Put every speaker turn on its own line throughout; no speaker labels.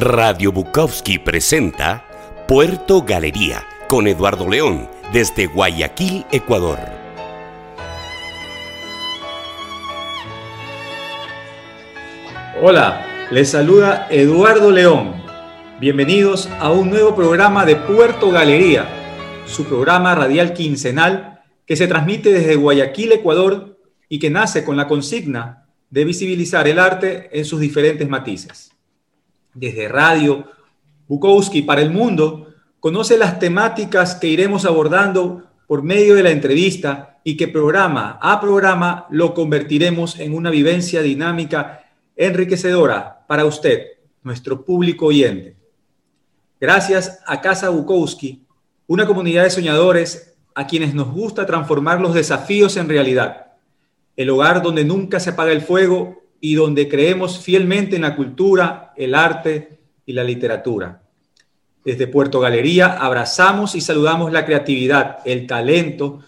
Radio Bukowski presenta Puerto Galería con Eduardo León desde Guayaquil, Ecuador.
Hola, les saluda Eduardo León. Bienvenidos a un nuevo programa de Puerto Galería, su programa radial quincenal que se transmite desde Guayaquil, Ecuador y que nace con la consigna de visibilizar el arte en sus diferentes matices desde Radio Bukowski para el mundo, conoce las temáticas que iremos abordando por medio de la entrevista y que programa a programa lo convertiremos en una vivencia dinámica enriquecedora para usted, nuestro público oyente. Gracias a Casa Bukowski, una comunidad de soñadores a quienes nos gusta transformar los desafíos en realidad. El hogar donde nunca se apaga el fuego y donde creemos fielmente en la cultura, el arte y la literatura. Desde Puerto Galería abrazamos y saludamos la creatividad, el talento,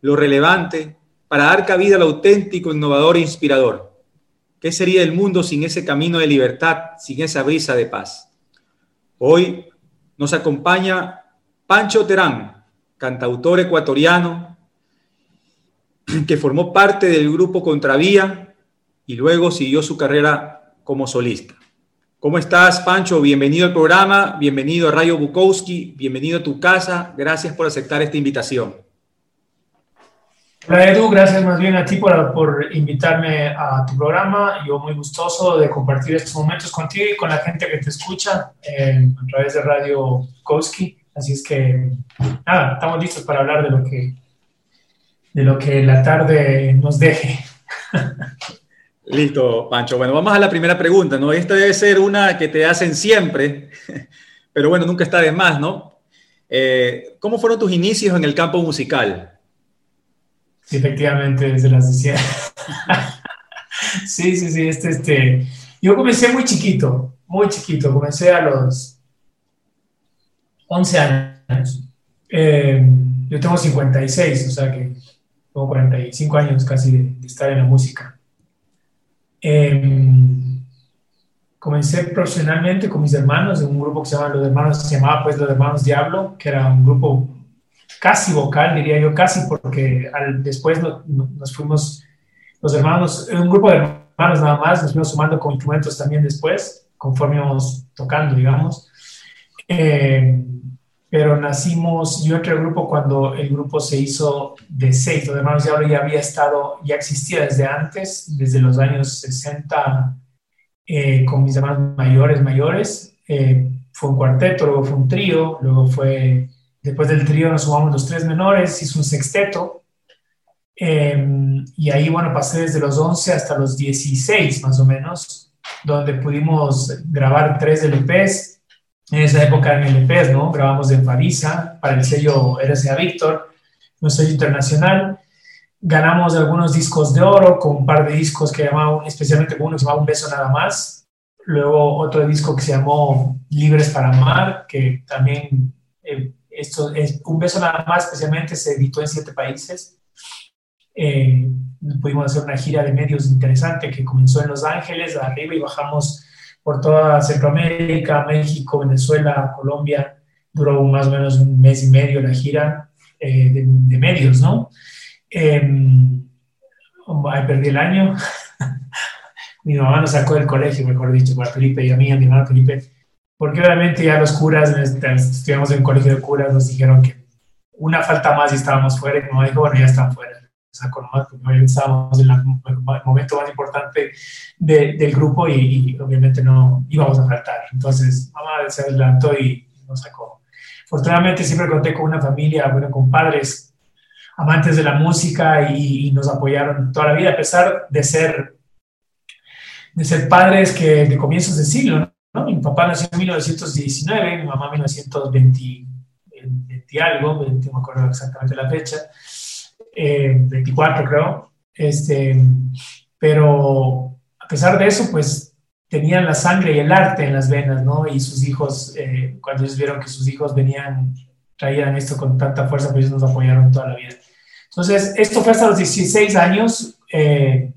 lo relevante para dar cabida al auténtico, innovador e inspirador. ¿Qué sería el mundo sin ese camino de libertad, sin esa brisa de paz? Hoy nos acompaña Pancho Terán, cantautor ecuatoriano, que formó parte del grupo Contravía y luego siguió su carrera como solista. ¿Cómo estás, Pancho? Bienvenido al programa, bienvenido a Rayo Bukowski, bienvenido a tu casa. Gracias por aceptar esta invitación.
Hola Edu, gracias más bien a ti por, por invitarme a tu programa. Yo muy gustoso de compartir estos momentos contigo y con la gente que te escucha eh, a través de Radio Bukowski. Así es que, nada, estamos listos para hablar de lo que, de lo que la tarde nos deje.
Listo, Pancho. Bueno, vamos a la primera pregunta, ¿no? Esta debe ser una que te hacen siempre, pero bueno, nunca está de más, ¿no? Eh, ¿Cómo fueron tus inicios en el campo musical?
Sí, efectivamente, desde las decía. sí, sí, sí, este, este. Yo comencé muy chiquito, muy chiquito. Comencé a los 11 años. Eh, yo tengo 56, o sea que tengo 45 años casi de estar en la música. Em, comencé profesionalmente con mis hermanos en un grupo que se llama Los Hermanos, se llamaba pues Los Hermanos Diablo, que era un grupo casi vocal, diría yo, casi, porque al, después nos fuimos, los hermanos, un grupo de hermanos nada más, nos fuimos sumando con instrumentos también después, conforme íbamos tocando, digamos. Eh, pero nacimos, yo entré al grupo cuando el grupo se hizo de seis, los hermanos Diablo ya había estado, ya existía desde antes, desde los años 60, eh, con mis hermanos mayores, mayores, eh, fue un cuarteto, luego fue un trío, luego fue, después del trío nos sumamos los tres menores, hizo un sexteto, em, y ahí, bueno, pasé desde los 11 hasta los 16, más o menos, donde pudimos grabar tres LPs, en esa época en LPs, ¿no? Grabamos en Farisa para el sello RCA Víctor, un sello internacional. Ganamos algunos discos de oro con un par de discos que llamaban, especialmente uno que se llamaba Un Beso Nada Más. Luego otro disco que se llamó Libres para Amar, que también, eh, esto es, Un Beso Nada Más especialmente se editó en siete países. Eh, pudimos hacer una gira de medios interesante que comenzó en Los Ángeles, arriba y bajamos por toda Centroamérica, México, Venezuela, Colombia. Duró más o menos un mes y medio la gira eh, de, medios, ¿no? Eh, perdí el año. mi mamá nos sacó del colegio, mejor dicho, para Felipe y a mí, a mi hermano Felipe, porque obviamente ya los curas, estudiamos en un colegio de curas, nos dijeron que una falta más y estábamos fuera, y mi mamá dijo, bueno, ya están fuera sacó nomás, porque estábamos en el momento más importante del grupo y, obviamente no íbamos a faltar. Entonces, mamá se adelantó y nos sacó. Afortunadamente siempre conté con una familia, bueno, con padres amantes de la música y, nos apoyaron toda la vida, a pesar de ser, de ser padres que de comienzos de siglo, ¿no? Mi papá nació en 1919, mi mamá en 1920 20 algo, no me acuerdo exactamente la fecha. 24 eh, creo, este, pero a pesar de eso, pues tenían la sangre y el arte en las venas, ¿no? Y sus hijos, eh, cuando ellos vieron que sus hijos venían, traían esto con tanta fuerza, pues ellos nos apoyaron toda la vida. Entonces, esto fue hasta los 16 años. Eh,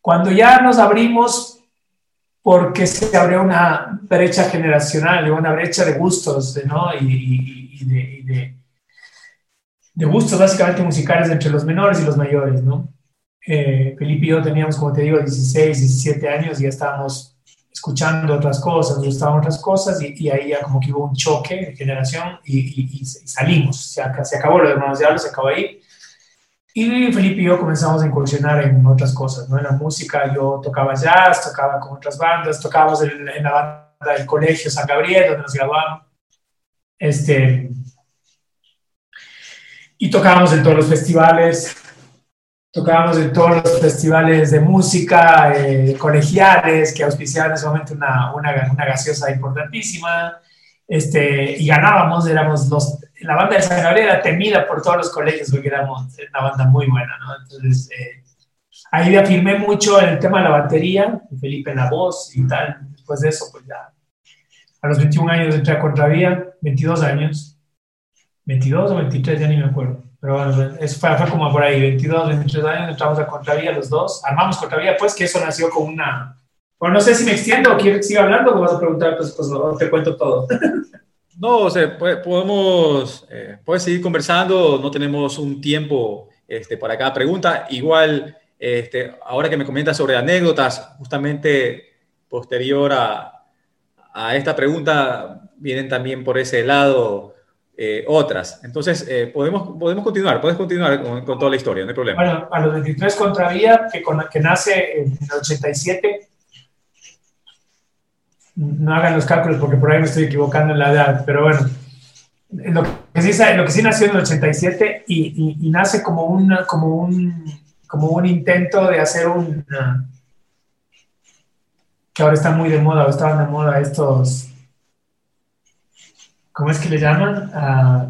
cuando ya nos abrimos, porque se abrió una brecha generacional, una brecha de gustos, ¿no? Y, de, de, gustos básicamente musicales entre los menores y los mayores, ¿no? Eh, Felipe y yo teníamos, como te digo, 16, 17 años y ya estábamos escuchando otras cosas, gustaban otras cosas y, ahí ya como que hubo un choque de generación y, salimos, se, se, acabó lo de Hermanos Diablo, se acabó ahí. Y Felipe y yo comenzamos a incursionar en otras cosas, ¿no? En la música yo tocaba jazz, tocaba con otras bandas, tocábamos en, en la banda del colegio San Gabriel, donde nos graduamos. Este, y tocábamos en todos los festivales, tocábamos en todos los festivales de música eh, colegiales que auspiciaban en ese momento una, una, una, gaseosa importantísima, este, y ganábamos, éramos los, la banda de San Gabriel era temida por todos los colegios porque éramos una banda muy buena, ¿no? Entonces, eh, ahí afirmé mucho en el tema de la batería, Felipe en la voz y tal, después de eso, pues ya, a los 21 años entré a Contravía, 22 años, 22 o 23, ya ni me acuerdo pero bueno, eso fue, como por ahí, 22, 23 años, entramos a Contravía los dos, armamos Contravía, pues que eso nació con una... Bueno, no sé si me extiendo o quieres que siga hablando o vas a preguntar, pues, pues te cuento todo.
No, o sea, podemos, eh, puedes seguir conversando, no tenemos un tiempo este, para cada pregunta. Igual, este, ahora que me comentas sobre anécdotas, justamente posterior a, a esta pregunta, vienen también por ese lado eh, otras. Entonces, eh, podemos, podemos continuar, puedes continuar con, toda la historia, no hay problema.
Bueno, a los 23 Contravía, que, que nace en el 87, no hagan los cálculos porque por ahí me estoy equivocando en la edad, pero bueno, lo que sí, lo que sí nació en el 87 y, y, nace como, una, como, un, como un intento de hacer un... que ahora está muy de moda, o estaban de moda estos ¿cómo es que le llaman? Ah,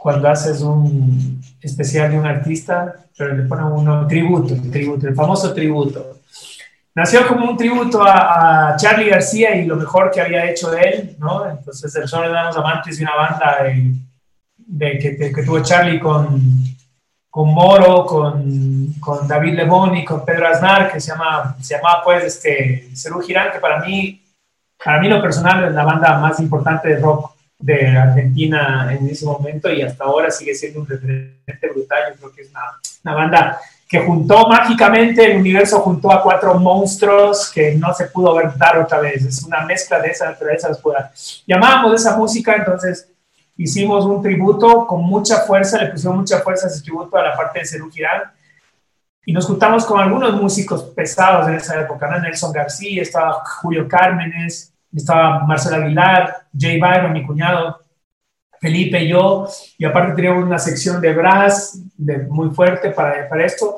cuando haces un especial de un artista, pero le ponen uno tributo, tributo, el famoso tributo. Nació como un tributo a, Charlie García y lo mejor que había hecho de él, ¿no? Entonces, el Son de los Amantes de una banda de, que, que, tuvo Charlie con, con Moro, con, con David Lebón y con Pedro Aznar, que se llama, se llama pues, este, Cerú Girán, que para mí para mí lo personal es la banda más importante de rock de Argentina en ese momento y hasta ahora sigue siendo un referente brutal. Yo creo que es una, una banda que juntó mágicamente, el universo juntó a cuatro monstruos que no se pudo ver dar otra vez. Es una mezcla de esa naturaleza oscura. Llamábamos esa música, entonces hicimos un tributo con mucha fuerza, le pusimos mucha fuerza a ese tributo a la parte de Cerú Girán. Y nos juntamos con algunos músicos pesados en esa época, ¿no? Nelson García, estaba Julio Cármenes, estaba Marcelo Aguilar, Jay Byron, mi cuñado, Felipe y yo, y aparte teníamos una sección de brass de, muy fuerte para, para esto,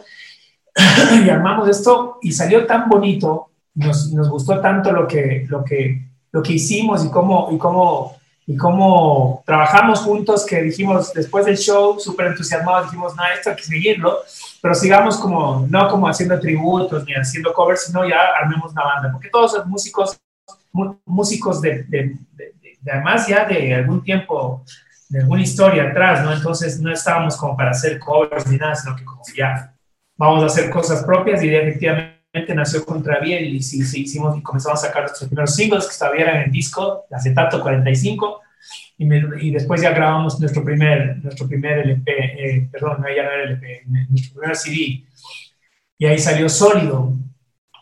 y armamos esto y salió tan bonito, nos, nos, gustó tanto lo que, lo que, lo que hicimos y cómo, y cómo, y cómo trabajamos juntos que dijimos después del show, súper entusiasmados, dijimos, no, esto hay que seguirlo, pero sigamos como, no como haciendo tributos ni haciendo covers, sino ya armemos una banda, porque todos los músicos músicos de, de, además ya de algún tiempo, de alguna historia atrás, ¿no? Entonces no estábamos como para hacer covers ni nada, sino que como ya vamos a hacer cosas propias y efectivamente nació Contravía y sí, sí, hicimos y comenzamos a sacar nuestros primeros singles que todavía eran en disco, acetato 45 y, y, después ya grabamos nuestro primer, nuestro primer LP, eh, perdón, no ya no era LP, nuestro primer CD y ahí salió sólido,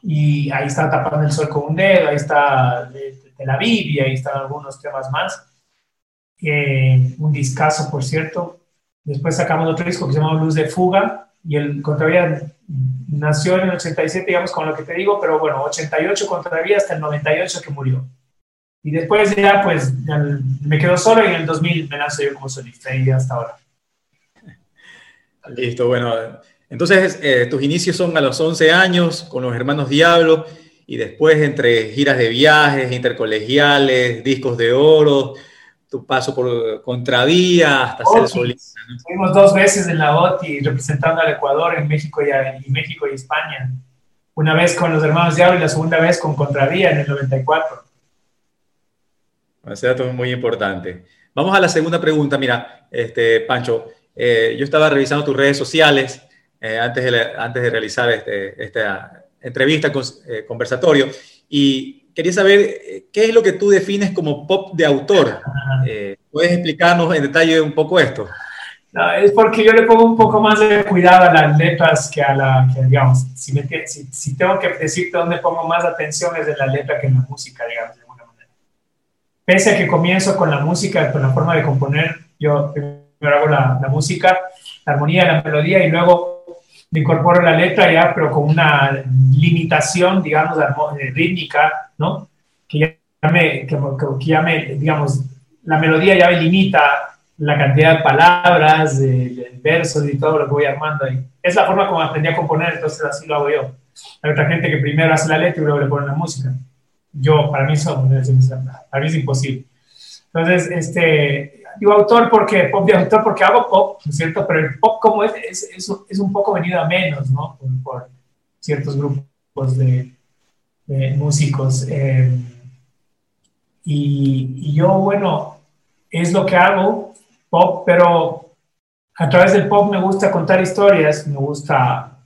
y ahí está Tapando el Sol con un dedo, ahí está de, la Biblia, ahí están algunos temas más. Eh, un discazo, por cierto. Después sacamos otro disco que se llama Luz de Fuga, y el Contravía nació en el 87, digamos, con lo que te digo, pero bueno, 88 Contravía hasta el 98 que murió. Y después ya, pues, me quedo solo y en el 2000 me lanzo yo como solista y hasta ahora.
Listo, bueno, entonces, eh, tus inicios son a los 11 años con los hermanos Diablo y después entre giras de viajes, intercolegiales, discos de oro, tu paso por Contravía hasta ser solista.
Fuimos dos veces en la OTI representando al Ecuador en México y, México y España. Una vez con los hermanos Diablo y la segunda vez con Contravía en el 94.
Ese dato es muy importante. Vamos a la segunda pregunta. Mira, este, Pancho, eh, yo estaba revisando tus redes sociales eh, antes, de, antes de realizar este, esta entrevista, con, eh, conversatorio, Y quería saber eh, qué es lo que tú defines como pop de autor. Eh, ¿Puedes explicarnos en detalle un poco esto?
No, es porque yo le pongo un poco más de cuidado a las letras que a la, que, digamos, si, me, si, si, tengo que decirte dónde pongo más atención es en la letra que en la música, digamos. Pese a que comienzo con la música, con la forma de componer, yo primero hago la, la música, la armonía, la melodía y luego me incorporo la letra ya, pero con una limitación, digamos, rítmica, ¿no? Que ya me, que, que ya me, digamos, la melodía ya me limita la cantidad de palabras, de, versos y todo lo que voy armando ahí. Es la forma como aprendí a componer, entonces así lo hago yo. Hay otra gente que primero hace la letra y luego le pone la música. Yo, para mí, eso, para mí es imposible. Entonces, este, digo autor porque, pop de autor porque hago pop, ¿no es cierto? Pero el pop como es, es, es, un poco venido a menos, ¿no? Por, ciertos grupos de, músicos. Eh, y, y yo, bueno, es lo que hago, pop, pero a través del pop me gusta contar historias, me gusta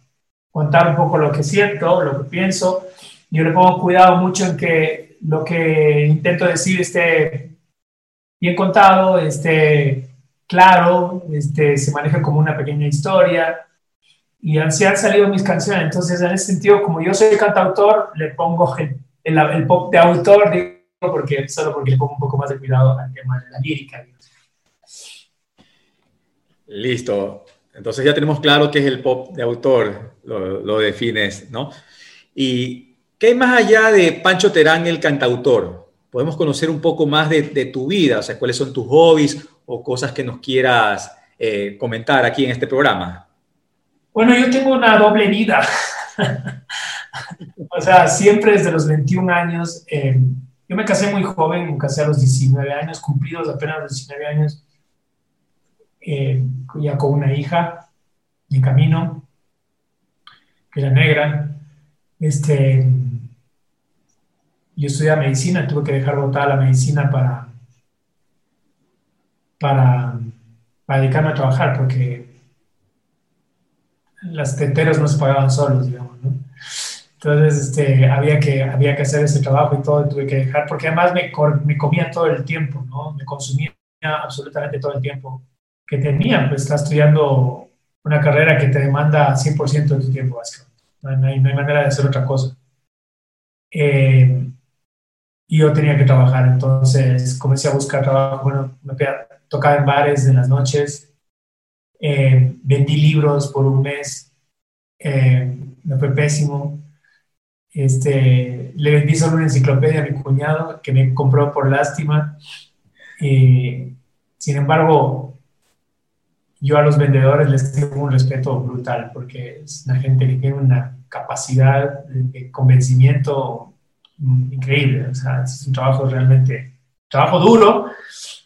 contar un poco lo que siento, lo que pienso. Yo le pongo cuidado mucho en que lo que intento decir esté bien contado, esté claro, este, se maneja como una pequeña historia. Y así han salido mis canciones. Entonces, en ese sentido, como yo soy cantautor, le pongo el, el, pop de autor, digo, porque, solo porque le pongo un poco más de cuidado al tema de la lírica.
Listo. Entonces ya tenemos claro qué es el pop de autor, lo, defines, ¿no? ¿Y qué hay más allá de Pancho Terán, el cantautor? Podemos conocer un poco más de, tu vida, o sea, cuáles son tus hobbies o cosas que nos quieras eh, comentar aquí en este programa.
Bueno, yo tengo una doble vida. o sea, siempre desde los 21 años, eh, yo me casé muy joven, me casé a los 19 años, cumplidos apenas los 19 años eh, ya con una hija en camino, que era negra. Este, yo estudié medicina, tuve que dejar botada la medicina para, para, para dedicarme a trabajar, porque las teteros no se pagaban solos, digamos, ¿no? Entonces, este, había, que, había que hacer ese trabajo y todo, tuve que dejar, porque además me, me comía todo el tiempo, ¿no? Me consumía absolutamente todo el tiempo que tenía, pues está estudiando una carrera que te demanda 100% de tu tiempo, básicamente. No hay, no hay, manera de hacer otra cosa. Eh, y yo tenía que trabajar, entonces comencé a buscar trabajo. Bueno, me tocaba en bares en las noches, eh, vendí libros por un mes, eh, me fue pésimo. Este, le vendí solo una enciclopedia a mi cuñado que me compró por lástima. sin embargo, yo a los vendedores les tengo un respeto brutal porque es una gente que tiene una capacidad de convencimiento increíble. O sea, es un trabajo realmente, trabajo duro,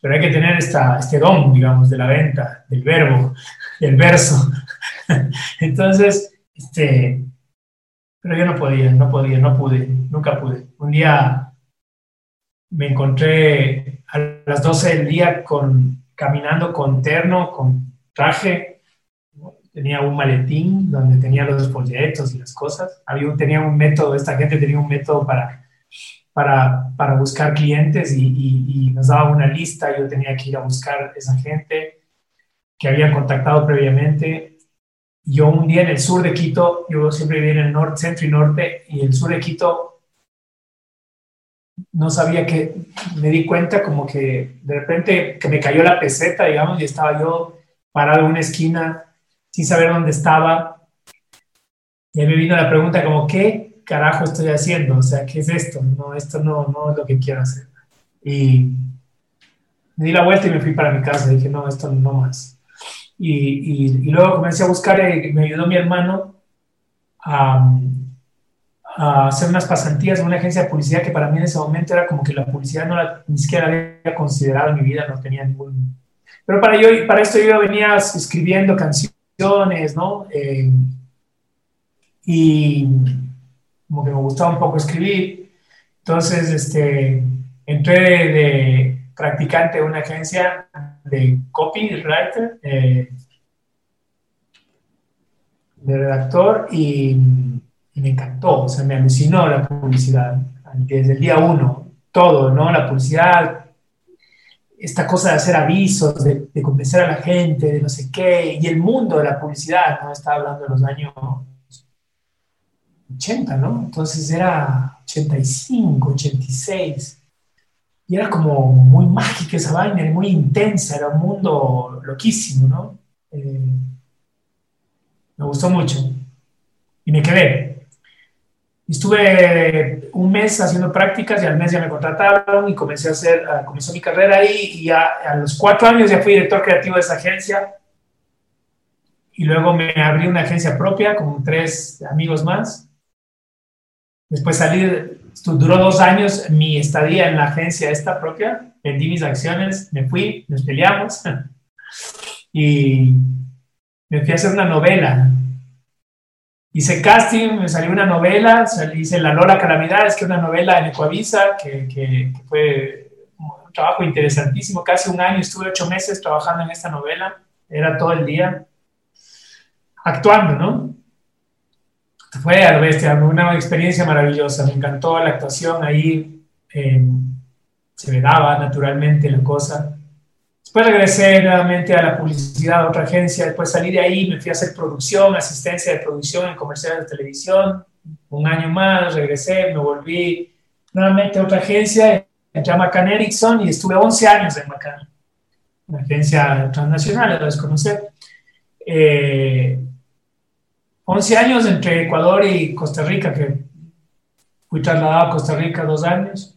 pero hay que tener esta, este don, digamos, de la venta, del verbo, del verso. Entonces, este, pero yo no podía, no podía, no pude, nunca pude. Un día me encontré a las 12 del día con, caminando con terno, con traje, tenía un maletín donde tenía los folletos y las cosas. Había, tenía un método, esta gente tenía un método para, para, para buscar clientes y, nos daba una lista. Yo tenía que ir a buscar esa gente que había contactado previamente. Yo un día en el sur de Quito, yo siempre viví en el norte, centro y norte, y el sur de Quito no sabía que, me di cuenta como que de repente que me cayó la peseta, digamos, y estaba yo parado en una esquina sin saber dónde estaba. Y ahí me vino la pregunta como, ¿qué carajo estoy haciendo? O sea, ¿qué es esto? No, esto no, no es lo que quiero hacer. Y me di la vuelta y me fui para mi casa. Dije, no, esto no más. Y, y, luego comencé a buscar, eh, me ayudó mi hermano a, hacer unas pasantías en una agencia de publicidad que para mí en ese momento era como que la publicidad no la, ni siquiera había considerado en mi vida, no tenía ningún pero para, yo, para esto yo venía escribiendo canciones, ¿no? Eh, y como que me gustaba un poco escribir. Entonces, este, entré de, practicante de una agencia de copywriter, eh, de redactor, y, me encantó, o sea, me alucinó la publicidad. desde el día uno, todo, ¿no? La publicidad, esta cosa de hacer avisos, de, convencer a la gente, de no sé qué, y el mundo de la publicidad, ¿no? Estaba hablando de los años 80, ¿no? Entonces era 85, 86. Y era como muy mágica esa vaina, muy intensa, era un mundo loquísimo, ¿no? Eh, me gustó mucho. Y me quedé. Estuve un mes haciendo prácticas y al mes ya me contrataron y comencé a hacer, comenzó mi carrera ahí y ya a los cuatro años ya fui director creativo de esa agencia. Y luego me abrí una agencia propia con tres amigos más. Después salí, duró dos años mi estadía en la agencia esta propia, vendí mis acciones, me fui, nos peleamos y me fui a hacer una novela. Hice casting, me salió una novela, hice La Lola Calamidades, que es una novela en Ecuavisa, que, que, fue un trabajo interesantísimo. Casi un año, estuve ocho meses trabajando en esta novela, era todo el día actuando, ¿no? Fue a bestia, una experiencia maravillosa, me encantó la actuación ahí, eh, se me daba naturalmente la cosa. Después regresé nuevamente a la publicidad, a otra agencia. Después salí de ahí, me fui a hacer producción, asistencia de producción en comerciales de televisión. Un año más, regresé, me volví nuevamente a otra agencia, entré a McCann Erickson y estuve 11 años en McCann, una agencia transnacional, la desconocer. Eh, 11 años entre Ecuador y Costa Rica, que fui trasladado a Costa Rica dos años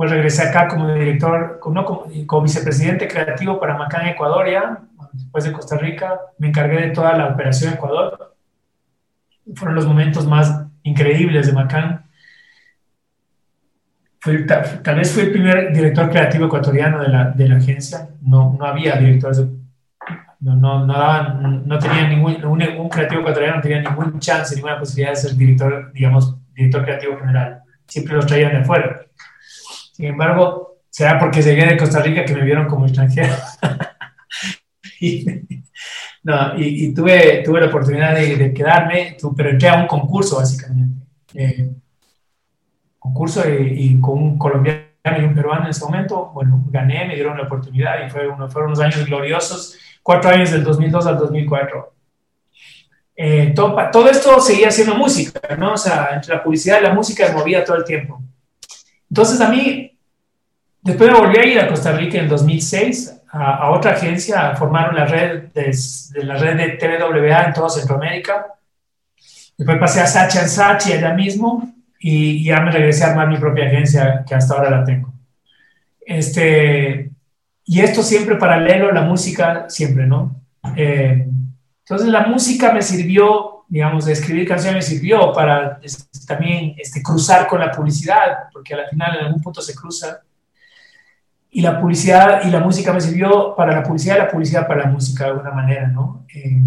pues regresé acá como director, como, como, vicepresidente creativo para Macán, Ecuador, ya, después de Costa Rica, me encargué de toda la operación Ecuador. Fueron los momentos más increíbles de Macán. tal, vez fui el primer director creativo ecuatoriano de la, de agencia. No, no había directores, no, no, no, daban, no tenía ningún, un, creativo ecuatoriano no tenía ningún chance, ninguna posibilidad de ser director, digamos, director creativo general. Siempre los traían de fuera. Sin embargo, será porque llegué de Costa Rica que me vieron como extranjero. y, no, y, tuve, tuve la oportunidad de, quedarme, pero entré a un concurso básicamente. Eh, concurso y, con un colombiano y un peruano en ese momento, bueno, gané, me dieron la oportunidad y fue uno, fueron unos años gloriosos, cuatro años del 2002 al 2004. Eh, todo, todo, esto seguía siendo música, ¿no? O sea, entre la publicidad y la música me movía todo el tiempo. Entonces a mí Después me volví a ir a Costa Rica en 2006 a, otra agencia a formar una red de, la red de TVWA en toda Centroamérica. Después pasé a Sachi Sachi allá mismo y ya me regresé a armar mi propia agencia que hasta ahora la tengo. Este, y esto siempre paralelo, la música siempre, ¿no? Eh, entonces la música me sirvió, digamos, de escribir canciones me sirvió para también este, cruzar con la publicidad, porque al final en algún punto se cruza y la publicidad y la música me sirvió para la publicidad y la publicidad para la música de alguna manera, ¿no? Eh,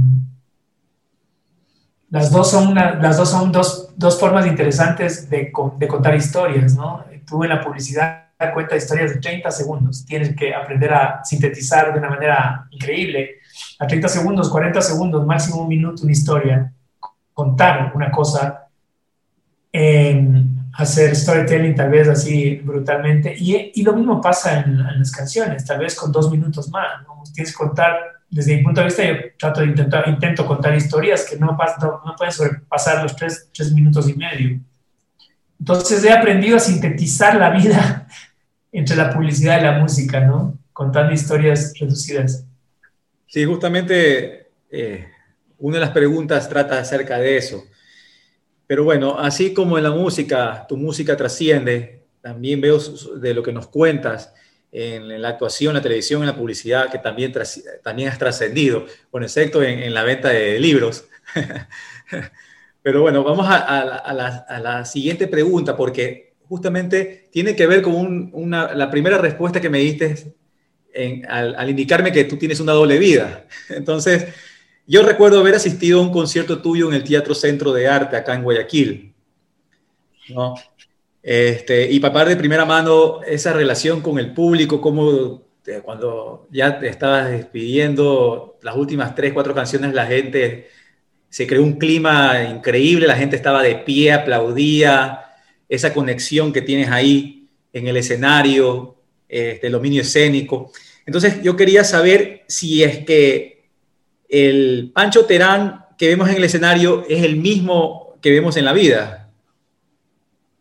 las dos son, las dos, son dos, dos formas interesantes de, de, contar historias, ¿no? Tú en la publicidad cuenta historias de 30 segundos, tienes que aprender a sintetizar de una manera increíble, a 30 segundos, 40 segundos, máximo un minuto, una historia, contar una cosa. Eh, hacer storytelling tal vez así brutalmente. Y, y lo mismo pasa en, las canciones, tal vez con dos minutos más. ¿no? Tienes que contar, desde mi punto de vista, yo trato de intentar, intento contar historias que no, no, no pueden sobrepasar los tres, tres minutos y medio. Entonces he aprendido a sintetizar la vida entre la publicidad y la música, ¿no? Contando historias reducidas.
Sí, justamente eh, una de las preguntas trata acerca de eso pero bueno, así como en la música, tu música trasciende, también veo de lo que nos cuentas en la actuación, la televisión, en la publicidad, que también, también has trascendido, con excepto en, la venta de libros. Pero bueno, vamos a, la, siguiente pregunta, porque justamente tiene que ver con una, la primera respuesta que me diste al, indicarme que tú tienes una doble vida. Entonces, yo recuerdo haber asistido a un concierto tuyo en el Teatro Centro de Arte acá en Guayaquil. ¿no? Este, y papá de primera mano esa relación con el público, como eh, cuando ya te estabas despidiendo las últimas tres, cuatro canciones, la gente se creó un clima increíble, la gente estaba de pie, aplaudía. Esa conexión que tienes ahí en el escenario, este, el dominio escénico. Entonces, yo quería saber si es que el Pancho Terán que vemos en el escenario es el mismo que vemos en la vida.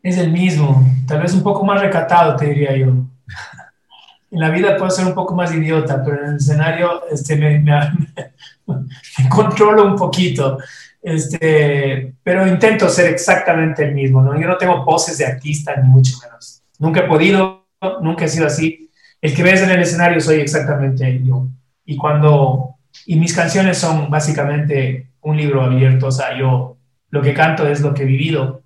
Es el mismo, tal vez un poco más recatado, te diría yo. En la vida puedo ser un poco más idiota, pero en el escenario este, me, me, me controlo un poquito. Este, pero intento ser exactamente el mismo, ¿no? Yo no tengo poses de artista, ni mucho menos. Nunca he podido, nunca he sido así. El que ves en el escenario soy exactamente yo. Y cuando, y mis canciones son básicamente un libro abierto, o sea, yo lo que canto es lo que he vivido,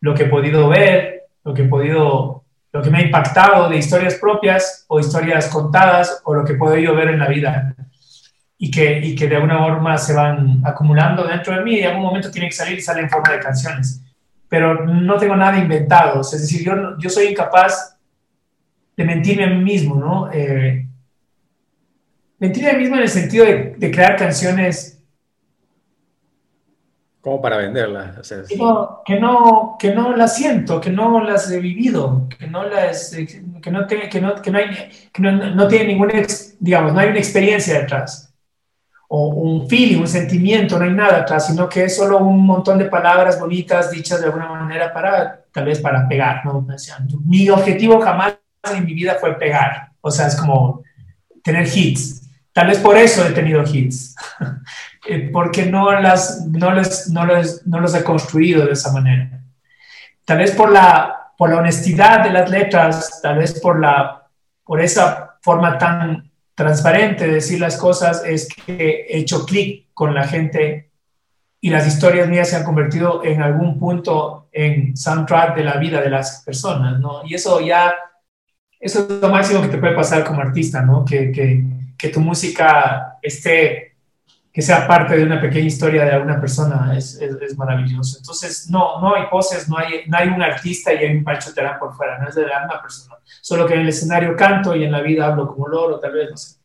lo que he podido ver, lo que he podido, lo que me ha impactado de historias propias o historias contadas o lo que he podido ver en la vida y que, y que de alguna forma se van acumulando dentro de mí y en algún momento tiene que salir y sale en forma de canciones. Pero no tengo nada inventado, es decir, yo, yo soy incapaz de mentirme a mí mismo, ¿no? Eh, mentirme a mí mismo en el sentido de, de crear canciones
como para venderlas.
que, no, que, no, que no las siento, que no las he vivido, que no las, que no, tiene, que no, que no, hay, que no, no tiene ninguna, digamos, no hay una experiencia detrás o un feeling, un sentimiento, no hay nada atrás, sino que es solo un montón de palabras bonitas dichas de alguna manera para, tal vez para pegar, ¿no? mi objetivo jamás en mi vida fue pegar, o sea, es como tener hits. Tal vez por eso he tenido hits, eh, porque no, las, no, les, no, les, no los he construido de esa manera. Tal vez por la, por la honestidad de las letras, tal vez por, la, por esa forma tan transparente, decir las cosas, es que he hecho clic con la gente y las historias mías se han convertido en algún punto en soundtrack de la vida de las personas, ¿no? Y eso ya, eso es lo máximo que te puede pasar como artista, ¿no? Que, que, tu música esté que sea parte de una pequeña historia de alguna persona es, es, maravilloso. Entonces, no, no hay poses, no hay, no hay un artista y hay un Pancho Terán por fuera, no es de la misma persona. Solo que en el escenario canto y en la vida hablo como loro, tal vez, no sé.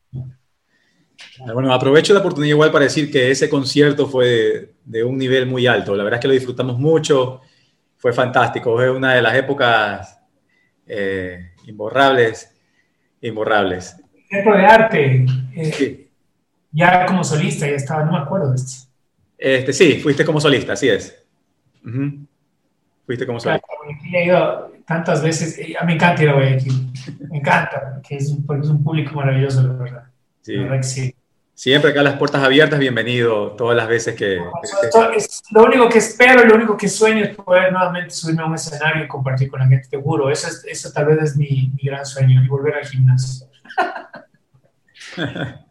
Ah, bueno, aprovecho la oportunidad igual para decir que ese concierto fue de, un nivel muy alto. La verdad es que lo disfrutamos mucho, fue fantástico, es una de las épocas eh, imborrables, imborrables.
Centro de arte. Eh, sí ya como solista, ya estaba, no me acuerdo de esto.
Este, sí, fuiste como solista, así es. Fuiste como solista.
he ido tantas veces, me encanta ir a Guayaquil, me encanta, que es, porque es un público maravilloso, la verdad. Sí. La verdad que sí.
Siempre acá las puertas abiertas, bienvenido todas las veces que...
es lo único que espero, lo único que sueño es poder nuevamente subirme a un escenario y compartir con la gente, seguro. Eso, es, eso tal vez es mi, mi gran sueño, y volver al gimnasio.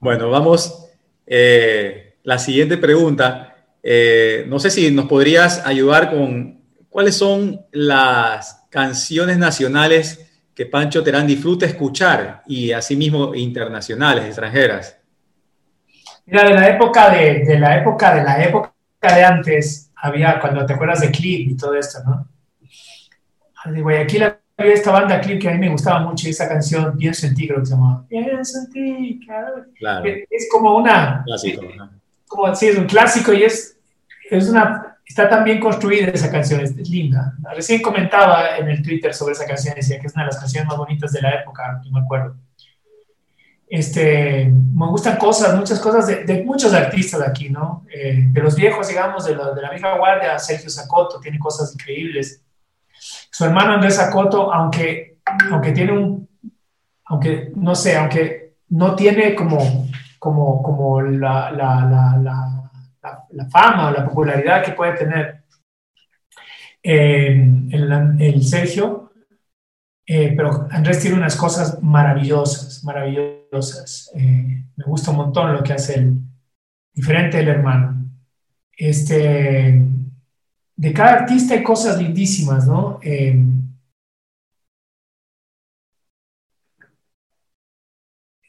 Bueno, vamos. Eh, la siguiente pregunta. Eh, no sé si nos podrías ayudar con cuáles son las canciones nacionales que Pancho Terán disfruta escuchar y asimismo internacionales, extranjeras.
Mira, de la época de, de la época de la época de antes, había cuando te acuerdas de Clip y todo esto, ¿no? De Guayaquil esta banda Clip que a mí me gustaba mucho, esa canción Pienso en ti, creo que se llama. Pienso en ti, claro. Es, como una... Clásico, como, sí, es un clásico y es, es una... Está tan bien construida esa canción, es, linda. Recién comentaba en el Twitter sobre esa canción, decía que es una de las canciones más bonitas de la época, no me acuerdo. Este, me gustan cosas, muchas cosas de, de muchos artistas de aquí, ¿no? Eh, de los viejos, digamos, de, de la vieja guardia, Sergio Zacoto, tiene cosas increíbles. Su hermano Andrés Acoto, aunque, aunque tiene un, aunque no sé, aunque no tiene como, como, como la, la, la, fama o la popularidad que puede tener eh, el, Sergio, eh, pero Andrés tiene unas cosas maravillosas, maravillosas. Eh, me gusta un montón lo que hace él, diferente del hermano. Este, de cada artista hay cosas lindísimas, ¿no? Eh,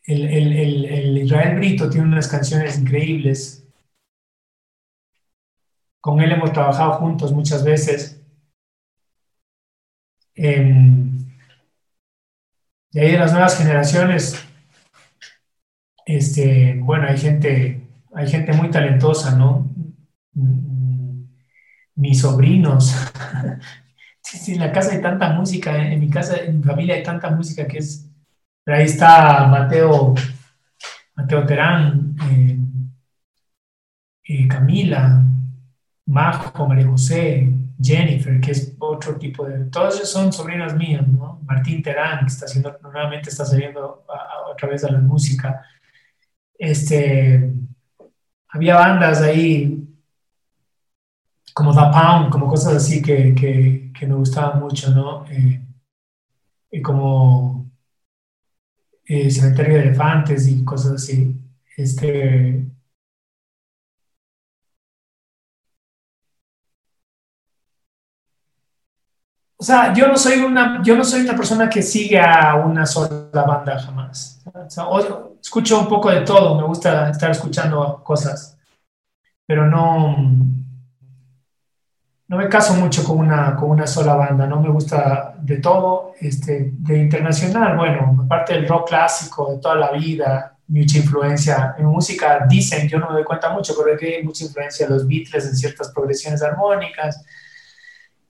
el, Israel Brito tiene unas canciones increíbles. Con él hemos trabajado juntos muchas veces. Em, y ahí de las nuevas generaciones, este, bueno, hay gente, hay gente muy talentosa, ¿no? Mis sobrinos. en la casa hay tanta música, en mi casa, en mi familia hay tanta música que es... Pero ahí está Mateo, Mateo Terán, eh, eh, Camila, Majo, María José, Jennifer, que es otro tipo de... Todos ellos son sobrinas mías, ¿no? Martín Terán, que está haciendo, nuevamente está saliendo otra vez a la música. Este, había bandas ahí como The Pound, como cosas así que, que, me gustaban mucho, ¿no? Eh, y como eh, Cementerio de Elefantes y cosas así. Este, O sea, yo no soy una, yo no soy una persona que sigue a una sola banda jamás. escucho un poco de todo, me gusta estar escuchando cosas, pero no, no me caso mucho con una, con una sola banda, no me gusta de todo, este, de internacional, bueno, aparte del rock clásico de toda la vida, mucha influencia en música, dicen, yo no me doy cuenta mucho, pero que hay mucha influencia de los Beatles en ciertas progresiones armónicas,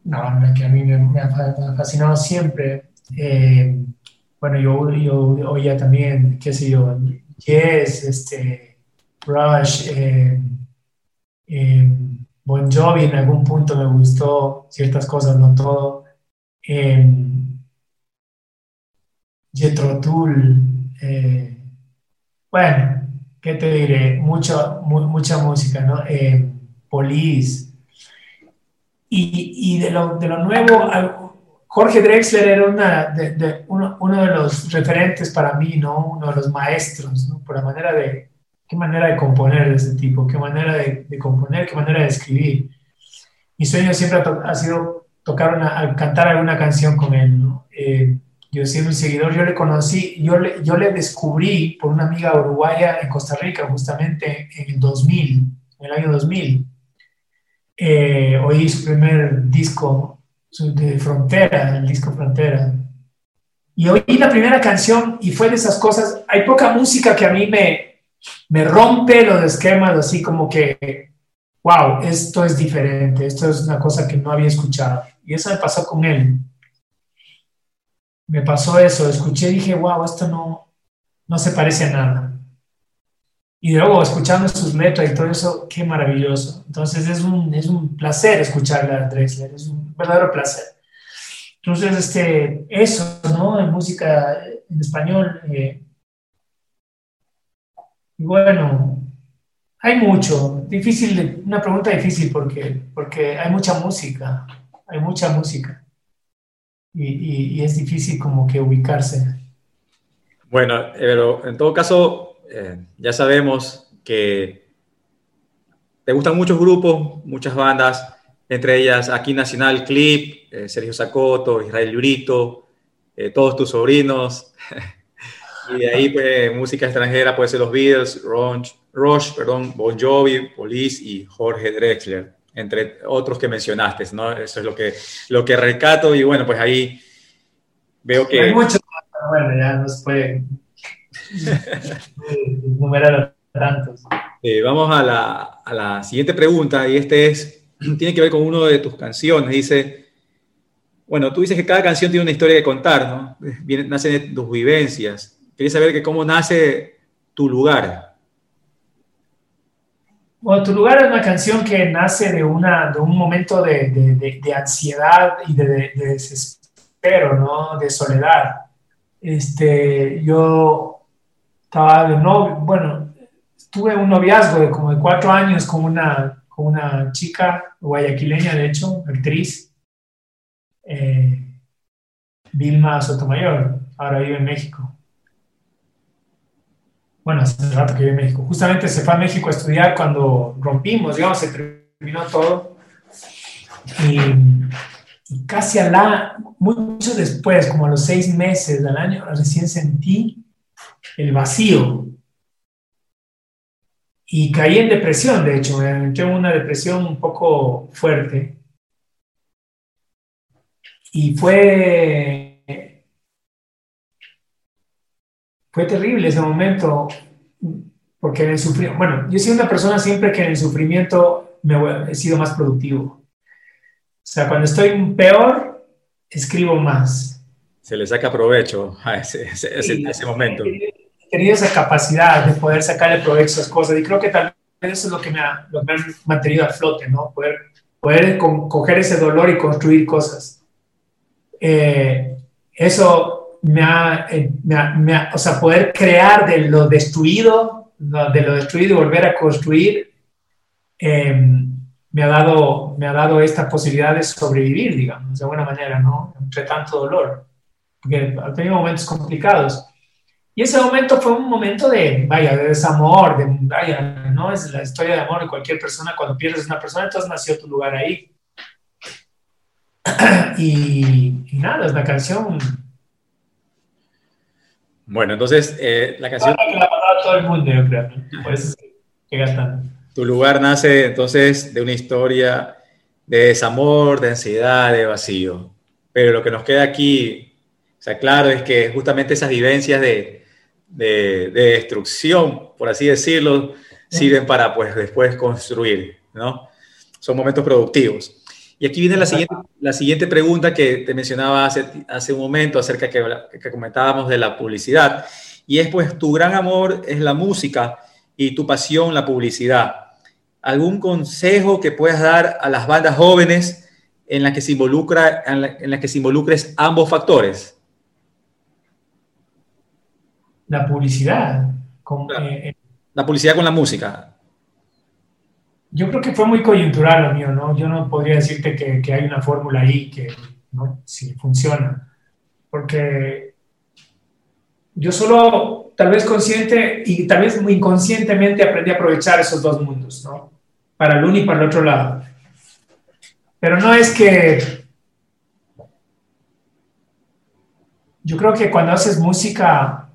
una banda que a mí me, ha, fascinado siempre. Eh, bueno, yo, yo oía también, qué sé yo, Yes, este, Rush, eh, eh, Bon Jovi en algún punto me gustó, ciertas cosas, no todo. Eh, Jethro Tull, bueno, ¿qué te diré? Mucha, mucha música, ¿no? Police, y, de, lo, de, lo, nuevo, Jorge Drexler era una de, uno, uno, de los referentes para mí, ¿no? Uno de los maestros, ¿no? Por la manera de, qué manera de componer de ese tipo, qué manera de, componer, qué manera de escribir. Mi sueño siempre ha, sido tocar una, cantar alguna canción con él, ¿no? Eh, yo siendo un seguidor, yo le conocí, yo le, yo le descubrí por una amiga uruguaya en Costa Rica, justamente en el 2000, en el año 2000 eh, oí su primer disco de Frontera, el disco Frontera. Y oí la primera canción y fue de esas cosas, hay poca música que a mí me, me rompe los esquemas, así como que, wow, esto es diferente, esto es una cosa que no había escuchado. Y eso me pasó con él. Me pasó eso, escuché y dije, wow, esto no, no se parece a nada. Y luego escuchando sus letras y todo eso, qué maravilloso. Entonces es un, es un placer escuchar a Drexler, es un verdadero placer. Entonces, este, eso, ¿no? En música en español. Eh, y bueno, hay mucho. Difícil, una pregunta difícil porque, porque hay mucha música, hay mucha música. Y, y es difícil como que ubicarse.
Bueno, pero en todo caso, eh, ya sabemos que te gustan muchos grupos, muchas bandas, entre ellas aquí Nacional Clip, eh, Sergio Sacoto, Israel Yurito, eh, todos tus sobrinos. y de ahí, pues, música extranjera puede ser los Beatles, Rush, Rush perdón, Bon Jovi, Police y Jorge Drexler, entre otros que mencionaste, ¿no? Eso es lo que, lo que recato y bueno, pues ahí veo que...
Hay muchos, bueno, ya nos puede Numerar tantos.
Eh, vamos a la, a la, siguiente pregunta y este es, tiene que ver con uno de tus canciones. Dice, bueno, tú dices que cada canción tiene una historia que contar, ¿no? Viene, nace de tus vivencias. Quería saber que cómo nace tu lugar.
Bueno, tu lugar es una canción que nace de, una, de un momento de, de, ansiedad y de, desespero, ¿no? De soledad. Este, yo estaba de novio, bueno, tuve un noviazgo de como de cuatro años con una, con una chica guayaquileña, de hecho, actriz, eh, Vilma Sotomayor, ahora vive en México. Bueno, hace rato que vive en México. Justamente se fue a México a estudiar cuando rompimos, digamos, se terminó todo. Y, casi a la, mucho después, como a los seis meses del año, recién sentí el vacío. Y caí en depresión, de hecho, me entré en una depresión un poco fuerte. Y fue, fue terrible ese momento, porque en el sufrimiento, bueno, yo soy una persona siempre que en el sufrimiento me he sido más productivo. sea, cuando estoy peor, escribo más.
Se le saca provecho a ese, ese, momento.
He tenido esa capacidad de poder sacarle provecho a esas cosas y creo que tal vez eso es lo que me ha, lo me ha mantenido a flote, ¿no? Poder, poder coger ese dolor y construir cosas. Eh, eso me ha, eh, me, ha, o sea, poder crear de lo destruido, de lo destruido y volver a construir, eh, me ha dado, me ha dado esta posibilidad de sobrevivir, digamos, de alguna manera, ¿no? Entre tanto dolor, porque ha tenido momentos complicados. Y ese momento fue un momento de, vaya, de desamor, de, vaya, no es la historia de amor de cualquier persona, cuando pierdes una persona, entonces nació tu lugar ahí. y, nada, es la canción.
Bueno, entonces, eh, la canción...
Que la todo el mundo, yo creo.
Tu lugar nace entonces de una historia de desamor, de ansiedad, de vacío. Pero lo que nos queda aquí, o sea, claro, es que justamente esas vivencias de, de, destrucción, por así decirlo, sirven para pues después construir, ¿no? Son momentos productivos. Y aquí viene la siguiente, la siguiente pregunta que te mencionaba hace, hace un momento acerca que, que comentábamos de la publicidad. Y es pues tu gran amor es la música y tu pasión la publicidad. ¿Algún consejo que puedas dar a las bandas jóvenes en las que se, involucra, en la, que se involucres ambos factores?
La publicidad.
Con, eh, la publicidad con la música.
Yo creo que fue muy coyuntural lo mío, ¿no? Yo no podría decirte que, que hay una fórmula ahí que, ¿no? Si funciona. Porque yo solo, tal vez consciente y tal vez muy inconscientemente aprendí a aprovechar esos dos mundos, ¿no? Para el uno y para el otro lado. Pero no es que... Yo creo que cuando haces música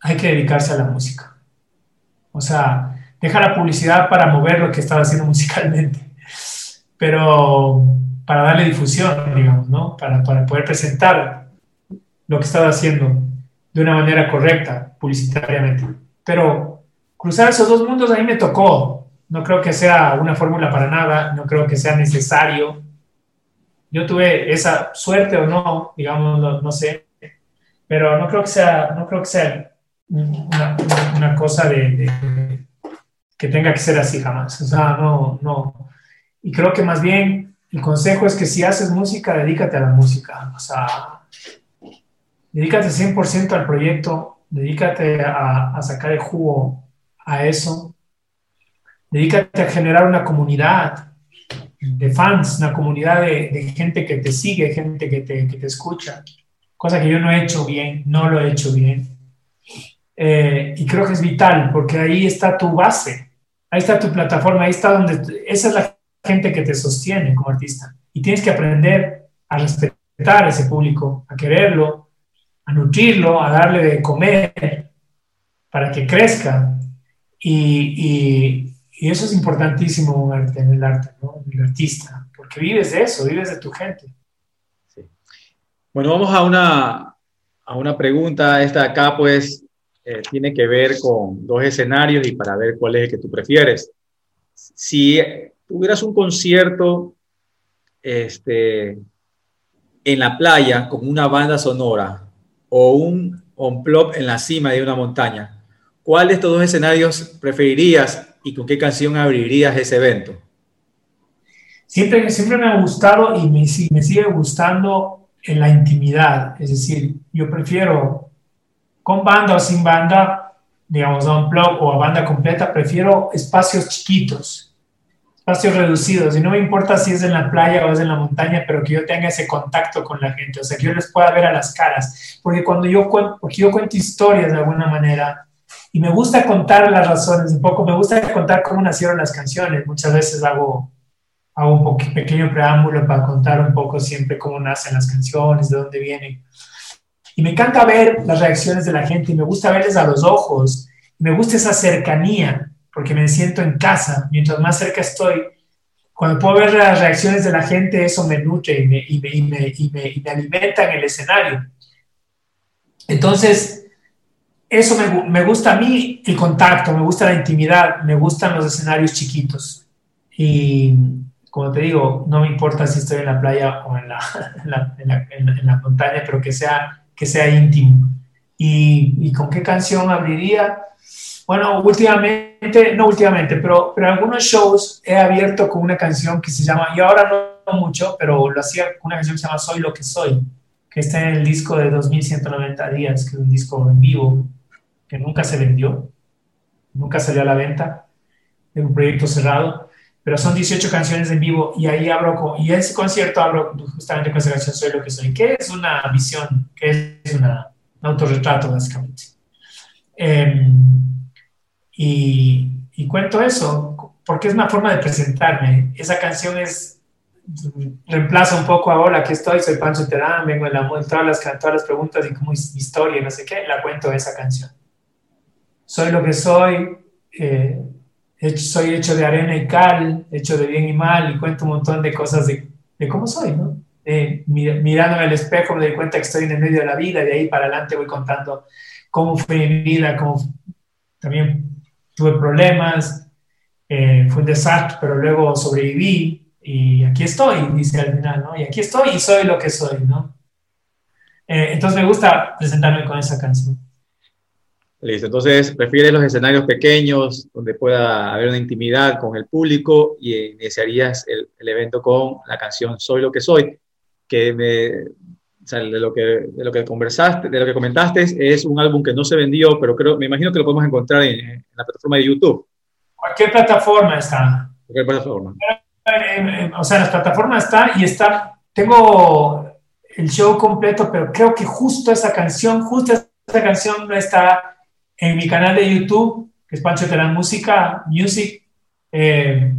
hay que dedicarse a la música. O sea, deja la publicidad para mover lo que estás haciendo musicalmente. Pero para darle difusión, digamos, ¿no? Para, para poder presentar lo que estás haciendo de una manera correcta publicitariamente. Pero cruzar esos dos mundos a mí me tocó. No creo que sea una fórmula para nada, no creo que sea necesario. Yo tuve esa suerte o no, digamos, no, sé, pero no creo que sea, no creo que sea una cosa de, que tenga que ser así jamás. O sea, no, no. Y creo que más bien el consejo es que si haces música, dedícate a la música. O sea, dedícate 100% al proyecto, dedícate a, sacar el jugo a eso, dedícate a generar una comunidad de fans, una comunidad de, gente que te sigue, gente que te, escucha, cosa que yo no he hecho bien, no lo he hecho bien. Eh, y creo que es vital porque ahí está tu base, ahí está tu plataforma, ahí está donde, esa es la gente que te sostiene como artista. Y tienes que aprender a respetar a ese público, a quererlo, a nutrirlo, a darle de comer para que crezca. Y, eso es importantísimo en el arte, ¿no? el artista, porque vives de eso, vives de tu gente.
Bueno, vamos a una, a una pregunta. Esta acá, pues, eh, tiene que ver con dos escenarios y para ver cuál es el que tú prefieres. Si tuvieras un concierto este, en la playa con una banda sonora, o un on-plop en la cima de una montaña. ¿Cuál de estos dos escenarios preferirías y con qué canción abrirías ese evento?
Siempre, siempre me ha gustado y me, me sigue gustando en la intimidad. Es decir, yo prefiero con banda o sin banda, digamos, a un blog o a banda completa, prefiero espacios chiquitos espacios reducidos. Y no me importa si es en la playa o es en la montaña, pero que yo tenga ese contacto con la gente, o sea, que yo les pueda ver a las caras, porque cuando yo cuento, porque yo cuento historias de alguna manera y me gusta contar las razones, un poco me gusta contar cómo nacieron las canciones, muchas veces hago, hago un pequeño preámbulo para contar un poco siempre cómo nacen las canciones, de dónde vienen. Y me encanta ver las reacciones de la gente y me gusta verles a los ojos, me gusta esa cercanía porque me siento en casa, mientras más cerca estoy, cuando puedo ver las reacciones de la gente, eso me nutre y me, y me, y me, y me, y me alimenta en el escenario. Entonces, eso me, me, gusta a mí, el contacto, me gusta la intimidad, me gustan los escenarios chiquitos. Y como te digo, no me importa si estoy en la playa o en la, en la, en la, montaña, pero que sea, que sea íntimo. ¿Y, ¿Y, con qué canción abriría? Bueno, últimamente, no últimamente, pero, pero algunos shows he abierto con una canción que se llama, y ahora no mucho, pero lo hacía con una canción que se llama Soy lo que soy, que está en el disco de 2190 días, que es un disco en vivo, que nunca se vendió, nunca salió a la venta, es un proyecto cerrado, pero son 18 canciones en vivo y ahí abro, con, y ese concierto abro justamente con esa canción Soy lo que soy, que es una visión, que es una, un autorretrato básicamente. Em, y, y cuento eso porque es una forma de presentarme. Esa canción es reemplaza un poco ahora que estoy, soy Pancho Terán, vengo en, la, en todas, las, todas las preguntas y como mi historia no sé qué, la cuento esa canción soy lo que soy, eh, soy hecho de arena y cal, hecho de bien y mal, y cuento un montón de cosas de, cómo soy, ¿no? Eh, mirando en el espejo me doy cuenta que estoy en el medio de la vida, de ahí para adelante voy contando cómo fue mi vida, cómo también tuve problemas, eh, fue un desastre, pero luego sobreviví y aquí estoy, dice al final, ¿no? Y aquí estoy y soy lo que soy, ¿no? entonces me gusta presentarme con esa canción.
Listo, entonces prefieres los escenarios pequeños donde pueda haber una intimidad con el público y iniciarías el, evento con la canción Soy lo que soy, que me, de, lo que, de lo que conversaste, de lo que comentaste, es un álbum que no se vendió, pero creo, me imagino que lo podemos encontrar en, la plataforma de YouTube.
Cualquier plataforma está.
Cualquier plataforma.
O sea, la plataforma está y está, tengo el show completo, pero creo que justo esa canción, justo esa canción no está en mi canal de YouTube, que es Pancho Terán Música, Music. Eh,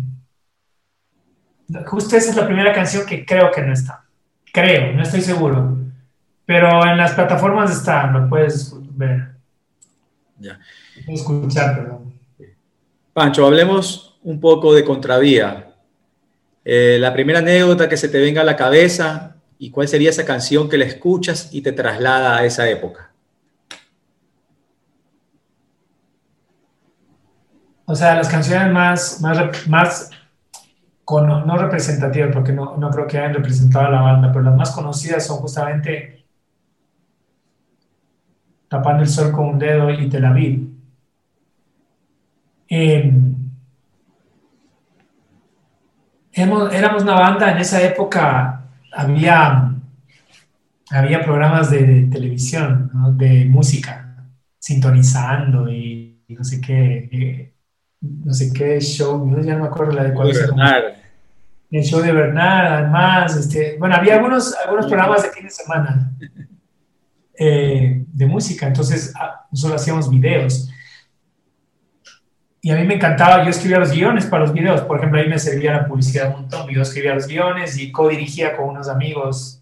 justo esa es la primera canción que creo que no está. Creo, no estoy seguro. Pero en las plataformas está, lo puedes ver. Ya. Puedes escuchar, perdón.
Pancho, hablemos un poco de Contravía. Eh, la primera anécdota que se te venga a la cabeza y cuál sería esa canción que la escuchas y te traslada a esa época.
O sea, las canciones más, más, más no representativas, porque no, no, creo que hayan representado a la banda, pero las más conocidas son justamente Tapando el Sol con un Dedo y Tel Aviv. Em, éramos una banda, en esa época había, había programas de, televisión, de música, sintonizando y, no sé qué. Eh, no sé qué show, ya no me acuerdo la de cuál El show de Bernard, además, este, bueno, había algunos, algunos programas de fin de semana eh, de música, entonces ah, nosotros hacíamos videos. Y a mí me encantaba, yo escribía los guiones para los videos, por ejemplo, ahí me servía la publicidad un montón, yo escribía los guiones y co-dirigía con unos amigos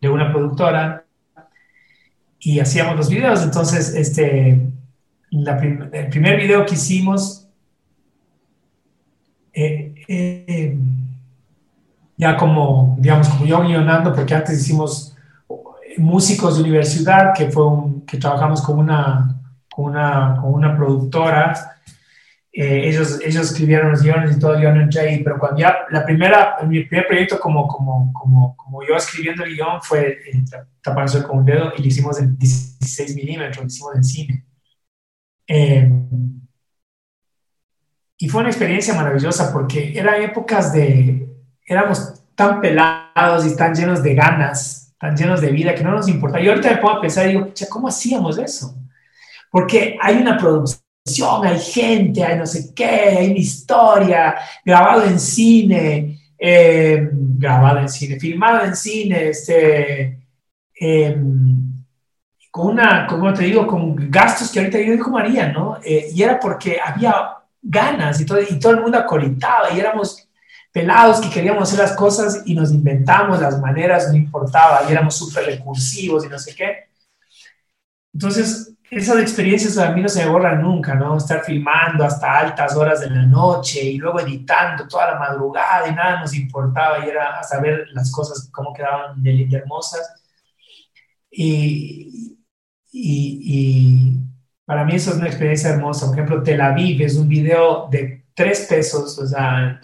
de una productora y hacíamos los videos, entonces, este, el primer video que hicimos, eh, eh, ya como, digamos, como yo guionando, porque antes hicimos músicos de universidad, que fue un, que trabajamos con una, con una, con una productora. Eh, ellos, ellos escribieron los guiones y todo, yo no entré pero cuando ya la primera, mi primer proyecto como, como, como, como yo escribiendo el guion fue Taparse con un dedo y lo hicimos en 16 milímetros, lo hicimos en cine. Eh, y fue una experiencia maravillosa porque eran épocas de, éramos tan pelados y tan llenos de ganas, tan llenos de vida que no nos importa. Y ahorita me a pensar y digo, ¿cómo hacíamos eso? Porque hay una producción, hay gente, hay no sé qué, hay una historia, grabado en cine, eh, grabado en cine, filmado en cine, este, eh, con una, como te digo, con gastos que ahorita yo digo María, ¿no? Eh, y era porque había ganas y todo, y todo el mundo acolitaba y éramos pelados que queríamos hacer las cosas y nos inventamos las maneras, no importaba, y éramos súper recursivos y no sé qué. Entonces, esas experiencias a mí no se me borran nunca, ¿no? Estar filmando hasta altas horas de la noche y luego editando toda la madrugada y nada nos importaba y era hasta ver las cosas cómo quedaban de, de hermosas. Y, y, para mí eso es una experiencia hermosa. Por ejemplo, Tel Aviv es un video de tres pesos, o sea,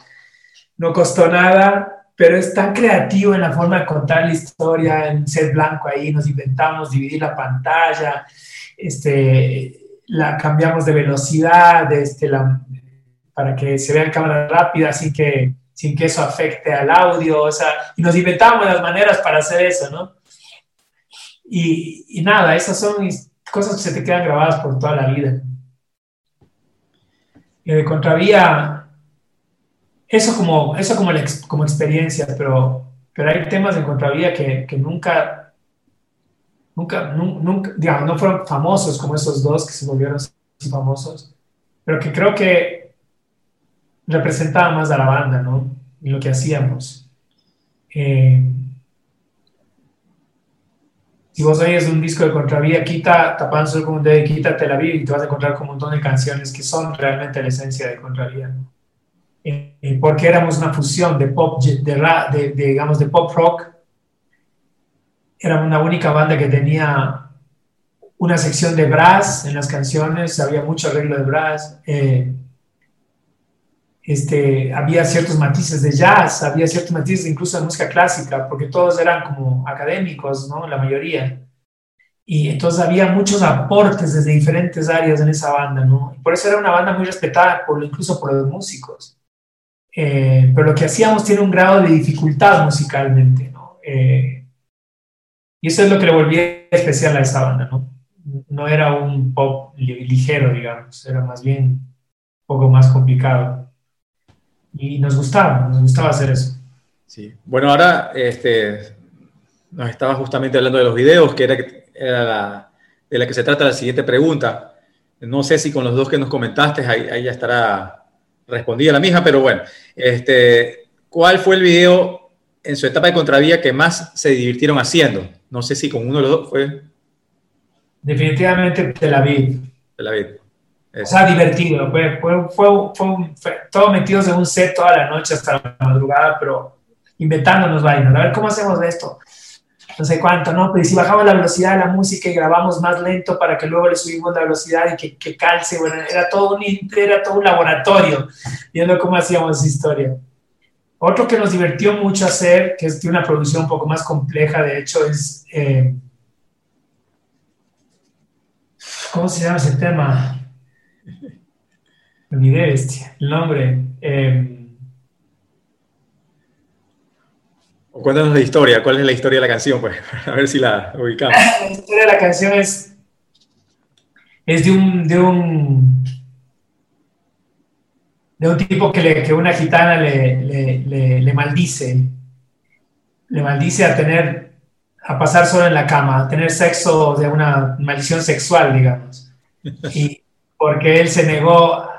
no costó nada, pero es tan creativo en la forma de contar la historia, en ser blanco ahí, nos inventamos dividir la pantalla, este, la cambiamos de velocidad, este, para que se vea en cámara rápida, así que sin que eso afecte al audio, o sea, y nos inventamos las maneras para hacer eso, ¿no? Y, y nada, esas son cosas que se te quedan grabadas por toda la vida. Y de contravía, eso como, eso como, como experiencia, pero, pero hay temas de contravía que, que nunca, nunca, nunca, digamos, no fueron famosos como esos dos que se volvieron famosos, pero que creo que representaba más a la banda, ¿no? Y lo que hacíamos. Eh, si vos oyes un disco de Contravía, quita Tapando con un dedo quita Tel Aviv y te vas a encontrar con un montón de canciones que son realmente la esencia de Contravía. Eh, eh, porque éramos una fusión de pop, de, digamos, de pop rock. Era una única banda que tenía una sección de brass en las canciones, había mucho arreglo de brass. Eh, este, había ciertos matices de jazz, había ciertos matices incluso de música clásica, porque todos eran como académicos, ¿no? La mayoría. Y entonces había muchos aportes desde diferentes áreas en esa banda, ¿no? Y por eso era una banda muy respetada, por, incluso por los músicos. Eh, pero lo que hacíamos tiene un grado de dificultad musicalmente, ¿no? Eh, y eso es lo que le volvía especial a esa banda, ¿no? No era un pop ligero, digamos, era más bien un poco más complicado y nos gustaba, nos gustaba hacer eso.
Sí, bueno, ahora este, nos estaba justamente hablando de los videos, que era, era de la que se trata la siguiente pregunta. No sé si con los dos que nos comentaste, ahí, ya estará respondida la misma, pero bueno, este, ¿cuál fue el video en su etapa de contravía que más se divirtieron haciendo? No sé si con uno de los dos fue.
Definitivamente Tel Aviv.
Tel Aviv.
O sea, divertido. Fue, fue, fue, fue, todos metidos en un set toda la noche hasta la madrugada, pero inventándonos vainas. A ver cómo hacemos esto. No sé cuánto, ¿no? Pero si bajamos la velocidad de la música y grabamos más lento para que luego le subimos la velocidad y que, que calce, bueno, era todo, un, era todo un laboratorio viendo cómo hacíamos esa historia. Otro que nos divirtió mucho hacer, que es una producción un poco más compleja, de hecho, es. Eh, ¿Cómo se llama ese tema? Olvidé bestia, el nombre. Eh,
Cuéntanos la historia, ¿cuál es la historia de la canción? Pues, a ver si la ubicamos.
La historia de la canción es, es de un, de un, de un tipo que, le, que una gitana le, le, le, maldice, le maldice a tener, a pasar solo en la cama, a tener sexo de una maldición sexual, digamos. Y porque él se negó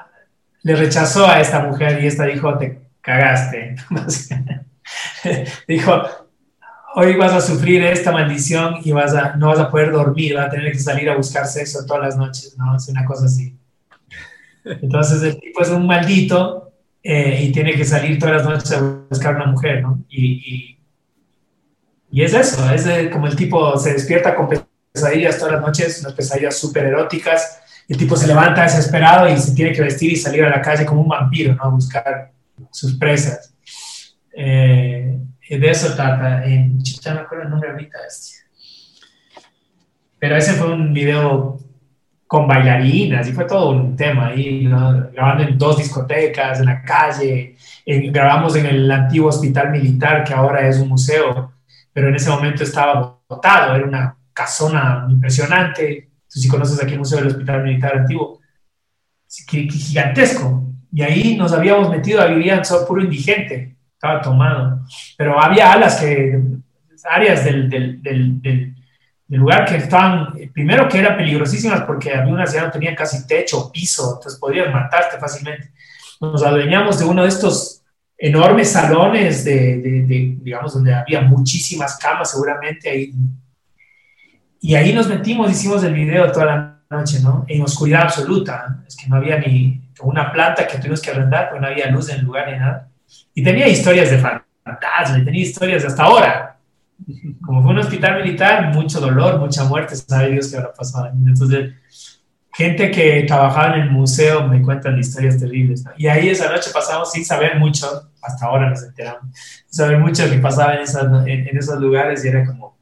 le rechazó a esta mujer y esta dijo, te cagaste. dijo, hoy vas a sufrir esta maldición y vas a, no vas a poder dormir, vas a tener que salir a buscar sexo todas las noches, ¿no? Es una cosa así. Entonces el tipo es un maldito eh, y tiene que salir todas las noches a buscar una mujer, ¿no? Y, y, es eso, es como el tipo se despierta con pesadillas todas las noches, unas pesadillas súper eróticas el tipo se levanta desesperado y se tiene que vestir y salir a la calle como un vampiro, ¿no? A buscar sus presas. Eh, de eso trata. En, ya me el nombre ahorita. Este. Pero ese fue un video con bailarinas y fue todo un tema ahí, ¿no? grabando en dos discotecas, en la calle. grabamos en el antiguo hospital militar que ahora es un museo, pero en ese momento estaba botado, era una casona impresionante si conoces aquí el Museo del Hospital Militar Antiguo, gigantesco. Y ahí nos habíamos metido a vivir en puro indigente, estaba tomado. Pero había alas que, áreas del, del, del, del, lugar que estaban, primero que eran peligrosísimas porque algunas ya no tenían casi techo, piso, entonces podían matarte fácilmente. Nos adueñamos de uno de estos enormes salones de, de, digamos, donde había muchísimas camas seguramente ahí y ahí nos metimos, hicimos el video toda la noche, ¿no? En oscuridad absoluta. Es que no había ni una planta que tuvimos que arrendar, porque no había luz en el lugar ni nada. Y tenía historias de fantasmas, tenía historias de hasta ahora. Como fue un hospital militar, mucho dolor, mucha muerte, sabe Dios qué habrá pasado. Entonces, gente que trabajaba en el museo me cuentan historias terribles. Y ahí esa noche pasamos sin saber mucho, hasta ahora nos enteramos, sin saber mucho que pasaba en, en, esos lugares y era como,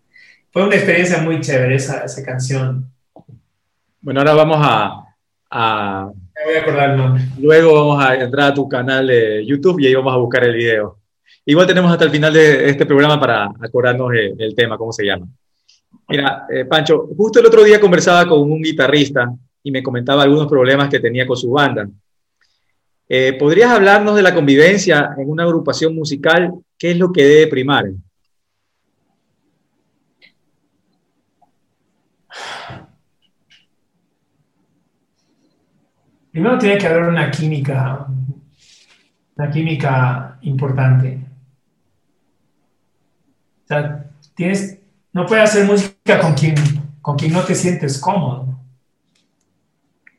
fue una experiencia muy chévere esa, esa canción.
Bueno, ahora vamos a, a...
Me voy a acordar el nombre.
Luego vamos a entrar a tu canal de YouTube y ahí vamos a buscar el video. Igual tenemos hasta el final de este programa para acordarnos el, tema, cómo se llama. Mira, eh, Pancho, justo el otro día conversaba con un guitarrista y me comentaba algunos problemas que tenía con su banda. Eh, ¿Podrías hablarnos de la convivencia en una agrupación musical? ¿Qué es lo que debe primar?
Primero tiene que haber una química, una química importante. No puedes hacer música con quien, con quien no te sientes cómodo.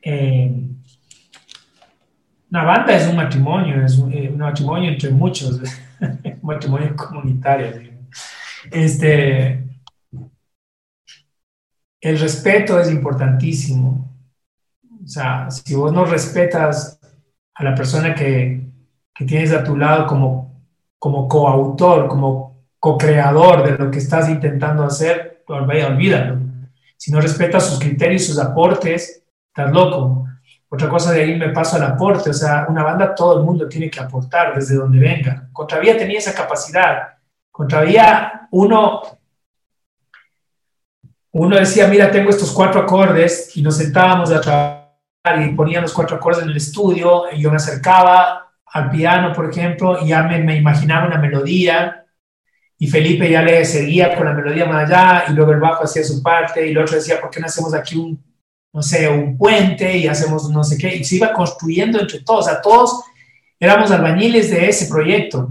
Eh, una banda es un matrimonio, es eh, un, matrimonio entre muchos, un matrimonio comunitario. Este, el respeto es importantísimo. O sea, si vos no respetas a la persona que, que tienes a tu lado como, como coautor, como co-creador de lo que estás intentando hacer, olvídalo. Si no respetas sus criterios, sus aportes, estás loco. Otra cosa de ahí me paso al aporte, o sea, una banda todo el mundo tiene que aportar desde donde venga. Contravía tenía esa capacidad. Contravía uno, uno decía, mira, tengo estos cuatro acordes y nos sentábamos a trabajar y ponían los cuatro acordes en el estudio y yo me acercaba al piano, por ejemplo, y ya me, me imaginaba una melodía y Felipe ya le seguía con la melodía más allá y luego el bajo hacía su parte y el otro decía, ¿por qué no hacemos aquí un no sé, un puente y hacemos no sé qué, y se iba construyendo entre todos, o sea, todos éramos albañiles de ese proyecto.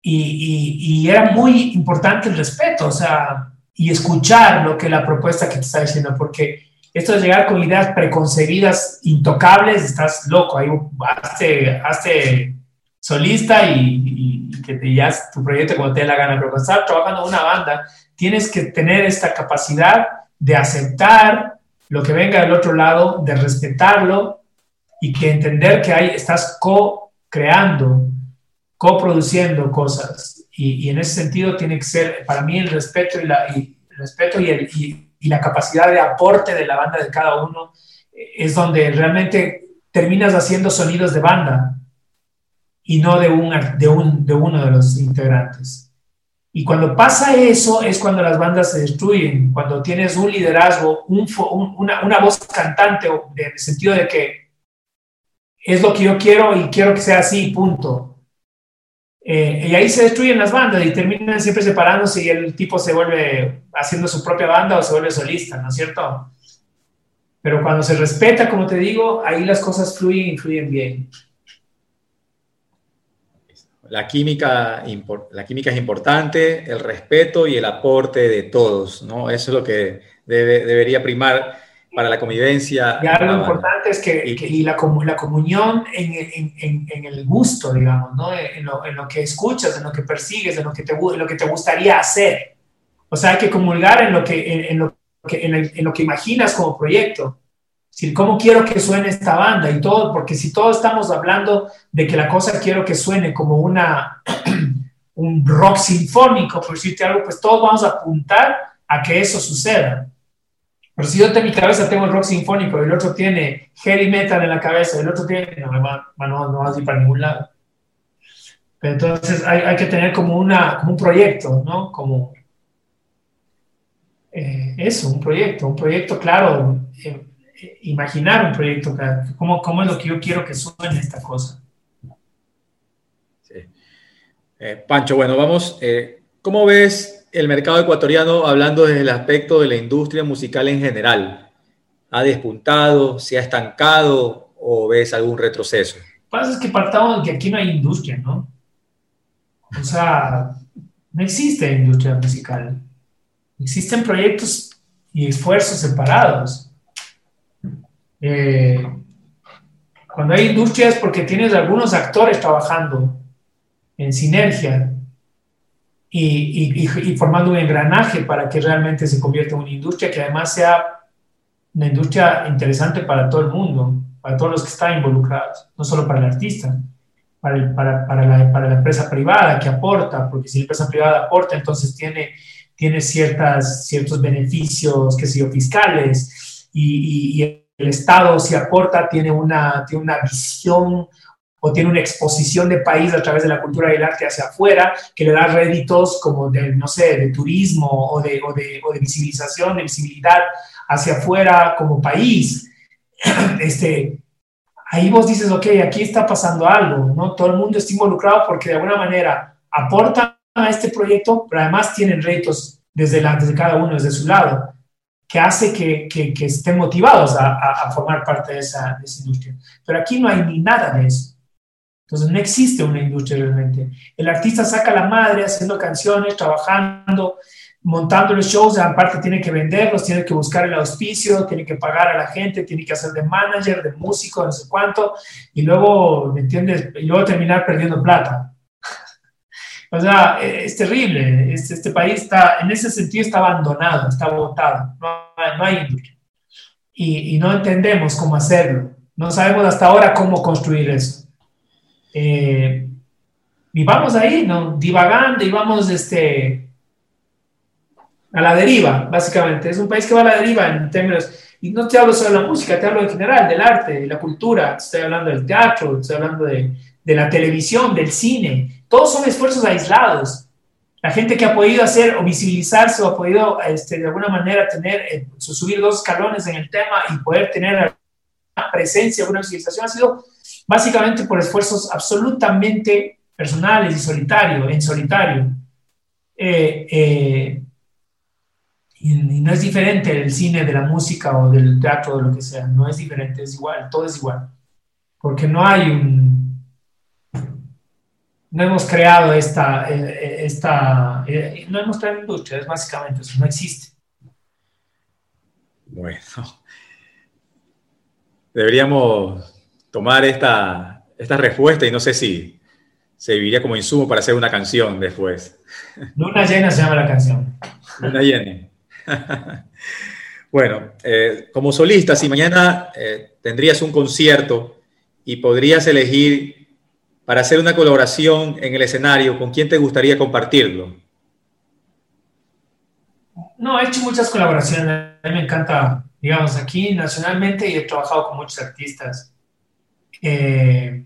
Y, y, era muy importante el respeto, o sea, y escuchar lo que la propuesta que te está diciendo, porque esto de llegar con ideas preconcebidas, intocables, estás loco, ahí hazte, hazte solista y, que te ya tu proyecto como te dé la gana, pero cuando estás trabajando en una banda, tienes que tener esta capacidad de aceptar lo que venga del otro lado, de respetarlo y que entender que ahí estás co-creando, co-produciendo cosas. Y, en ese sentido tiene que ser, para mí, el respeto y la, respeto el, y, la capacidad de aporte de la banda de cada uno eh, es donde realmente terminas haciendo sonidos de banda y no de, un, de, un, de uno de los integrantes. Y cuando pasa eso es cuando las bandas se destruyen, cuando tienes un liderazgo, un, una, una, voz cantante, en el sentido de que es lo que yo quiero y quiero que sea así, punto. Eh, y ahí se destruyen las bandas y terminan siempre separándose y el tipo se vuelve haciendo su propia banda o se vuelve solista, ¿no es cierto? Pero cuando se respeta, como te digo, ahí las cosas fluyen y fluyen bien
la química, la química es importante, el respeto y el aporte de todos, ¿no? Eso es lo que debería primar para la convivencia.
Y algo importante es que, y, la, la, comunión en, en, en, el gusto, digamos, ¿no? En lo, en lo, que escuchas, en lo que persigues, en lo que te, lo que te gustaría hacer. O sea, hay que comulgar en lo que, en, lo que, en lo que imaginas como proyecto decir, ¿cómo quiero que suene esta banda? Y todo, porque si todos estamos hablando de que la cosa quiero que suene como una, un rock sinfónico, por decirte algo, pues todos vamos a apuntar a que eso suceda. Pero si yo en mi cabeza tengo el rock sinfónico y el otro tiene heavy metal en la cabeza y el otro tiene, no, no, no vas a ir para ningún lado. Entonces hay, que tener como, una, como un proyecto, ¿no? Como eh, eso, un proyecto, un proyecto claro. Eh, imaginar un proyecto, ¿cómo, cómo es lo que yo quiero que suene esta cosa.
Sí. Eh, Pancho, bueno, vamos, eh, ¿cómo ves el mercado ecuatoriano hablando desde el aspecto de la industria musical en general? ¿Ha despuntado, se ha estancado o ves algún retroceso?
Pasa es que partamos de que aquí no hay industria, ¿no? O sea, no existe industria musical. Existen proyectos y esfuerzos separados eh, cuando hay industria es porque tienes algunos actores trabajando en sinergia y, formando un engranaje para que realmente se convierta en una industria que además sea una industria interesante para todo el mundo, para todos los que están involucrados, no solo para el artista, para, para, para, la, para la empresa privada que aporta, porque si la empresa privada aporta, entonces tiene, tiene ciertas, ciertos beneficios, que sé fiscales, y, y, el Estado si aporta tiene una, tiene una visión o tiene una exposición de país a través de la cultura y el arte hacia afuera, que le da réditos como de, no sé, de turismo o de, o de, o de visibilización, de visibilidad hacia afuera como país. Este, ahí vos dices, ok, aquí está pasando algo, ¿no? Todo el mundo está involucrado porque de alguna manera aportan a este proyecto, pero además tienen réditos desde, la, desde cada uno, desde su lado que hace que, que, estén motivados a, formar parte de esa, industria. Pero aquí no hay ni nada de eso. Entonces no existe una industria realmente. El artista saca la madre haciendo canciones, trabajando, montando los shows, aparte tiene que venderlos, tiene que buscar el auspicio, tiene que pagar a la gente, tiene que hacer de manager, de músico, no sé cuánto, y luego, ¿me entiendes? Y luego terminar perdiendo plata. O sea, e, es terrible. Este, este, país está, en ese sentido, está abandonado, está botado. No no hay industria. Y, y, no entendemos cómo hacerlo. No sabemos hasta ahora cómo construir eso. Eh, y vamos ahí, ¿no? Divagando y vamos este, a la deriva, básicamente. Es un país que va a la deriva en términos. Y no te hablo solo de la música, te hablo en general, del arte, de la cultura, estoy hablando del teatro, estoy hablando de, de la televisión, del cine, todos son esfuerzos aislados. La gente que ha podido hacer o visibilizarse o ha podido este, de alguna manera tener, eh, subir dos escalones en el tema y poder tener presencia, una visibilización, ha sido básicamente por esfuerzos absolutamente personales y solitario, en solitario. Eh, eh, y, no es diferente del cine, de la música o del teatro de lo que sea, no es diferente, es igual, todo es igual. Porque no hay un, no hemos creado esta, eh, esta no hemos creado industria, es básicamente eso, no existe.
Bueno, deberíamos tomar esta, esta respuesta y no sé si serviría como insumo para hacer una canción después.
Luna llena se llama la canción.
Luna llena. bueno, como solista, si mañana tendrías un concierto y podrías elegir para hacer una colaboración en el escenario, ¿con quién te gustaría compartirlo?
No, he hecho muchas colaboraciones. A mí me encanta, digamos, aquí nacionalmente y he trabajado con muchos artistas. Eh,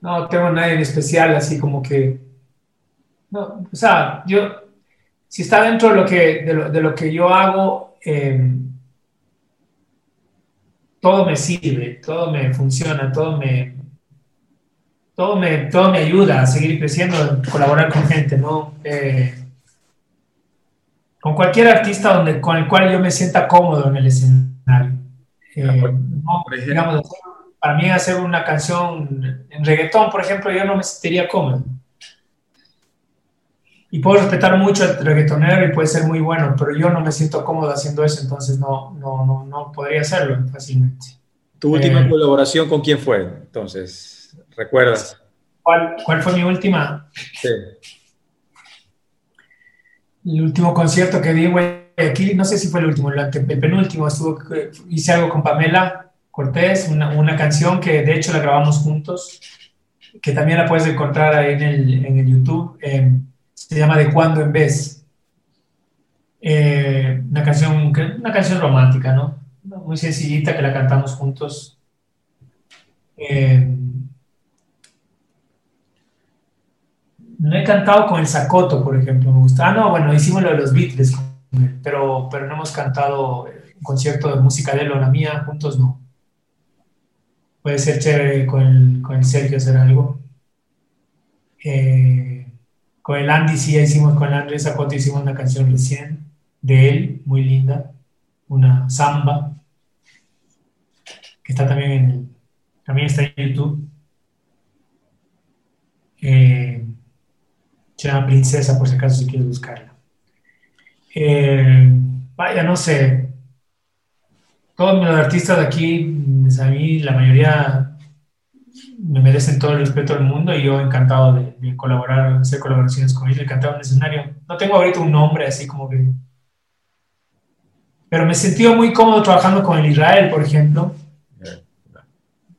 no tengo nadie en especial, así como que. No, o sea, yo, si está dentro de lo que, de lo, que yo hago, eh, todo me sirve, todo me funciona, todo me, todo me, todo me ayuda a seguir creciendo, colaborar con gente, ¿no? Eh, con cualquier artista donde, con el cual yo me sienta cómodo en el escenario. Eh, digamos, para mí hacer una canción en reggaetón, por ejemplo, yo no me sentiría cómodo y puedo respetar mucho al reggaetonero y puede ser muy bueno, pero yo no me siento cómodo haciendo eso, entonces no, no, no, no podría hacerlo fácilmente.
¿Tu última eh, colaboración con quién fue? Entonces, ¿recuerdas?
¿Cuál, cuál fue mi última? Sí. El último concierto que di, aquí no sé si fue el último, el, penúltimo, estuvo, hice algo con Pamela Cortés, una, una, canción que de hecho la grabamos juntos, que también la puedes encontrar ahí en el, en el YouTube. Eh, se llama De cuando en vez. Eh, una, canción, una canción romántica, ¿no? Muy sencillita que la cantamos juntos. Eh, no he cantado con el Sacoto, por ejemplo, me gusta. Ah, no, bueno, hicimos lo de los Beatles, pero, pero no hemos cantado un concierto de música de él o la mía, juntos no. Puede ser chévere con el, Sergio hacer algo. Eh, con el Andy sí hicimos, con el Andrés Zacote hicimos una canción recién de él, muy linda, una samba, que está también en, también está en YouTube. Eh, se llama Princesa, por si acaso si quieres buscarla. Eh, vaya, no sé. Todos los artistas de aquí, pues, a mí la mayoría me merecen todo el respeto del mundo y yo encantado de, colaborar, hacer colaboraciones con ellos, encantado en el escenario. No tengo ahorita un nombre así como que... Pero me he sentido muy cómodo trabajando con el Israel, por ejemplo.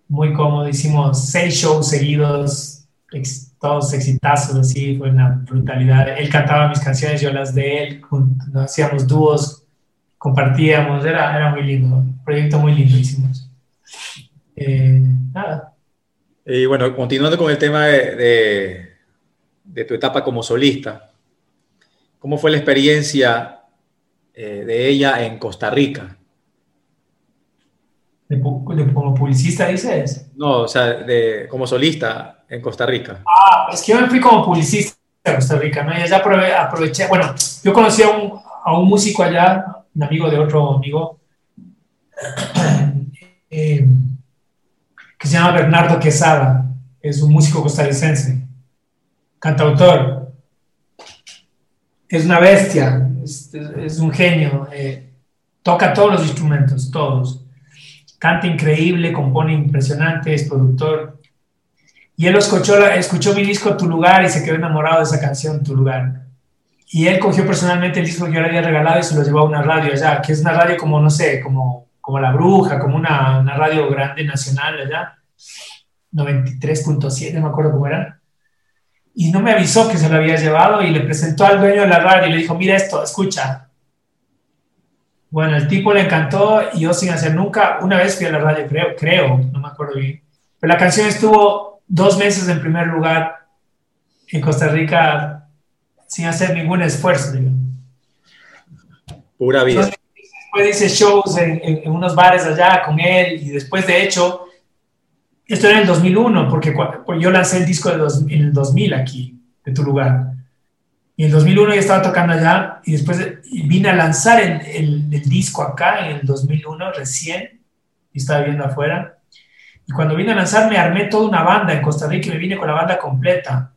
Muy cómodo, hicimos seis shows seguidos, todos exitazos, así, fue una brutalidad. Él cantaba mis canciones, yo las de él, hacíamos dúos, compartíamos, era, era muy lindo, proyecto muy lindo. Eh, nada.
Y bueno, continuando con el tema de, de, tu etapa como solista, ¿cómo fue la experiencia eh, de ella en Costa Rica?
¿De, como publicista dices?
No, o sea, de, como solista en Costa Rica.
Ah, es que yo me fui como publicista a Costa Rica, ¿no? Y ya aproveché, bueno, yo conocí a un, a un músico allá, un amigo de otro amigo, eh, que se llama Bernardo Quesada, es un músico costarricense, cantautor, es una bestia, es, un genio, eh, toca todos los instrumentos, todos, canta increíble, compone impresionante, es productor. Y él escuchó, escuchó mi disco Tu Lugar y se quedó enamorado de esa canción, Tu Lugar. Y él cogió personalmente el disco que yo le había regalado y se lo llevó a una radio allá, que es una radio como, no sé, como como La Bruja, como una, una radio grande nacional allá, 93.7, me acuerdo cómo era. Y no me avisó que se lo había llevado y le presentó al dueño de la radio y le dijo, mira esto, escucha. Bueno, el tipo le encantó y yo sin hacer nunca, una vez fui a la radio, creo, creo, no me acuerdo bien. Pero la canción estuvo dos meses en primer lugar en Costa Rica sin hacer ningún esfuerzo.
Pura vida
hice shows en, unos bares allá con él y después de hecho, esto era en el 2001, porque yo lancé el disco de en el 2000 aquí, de tu lugar. Y en el 2001 ya estaba tocando allá y después vine a lanzar el, el, disco acá en el 2001 recién y estaba viendo afuera. Y cuando vine a lanzar me armé toda una banda en Costa Rica y me vine con la banda completa.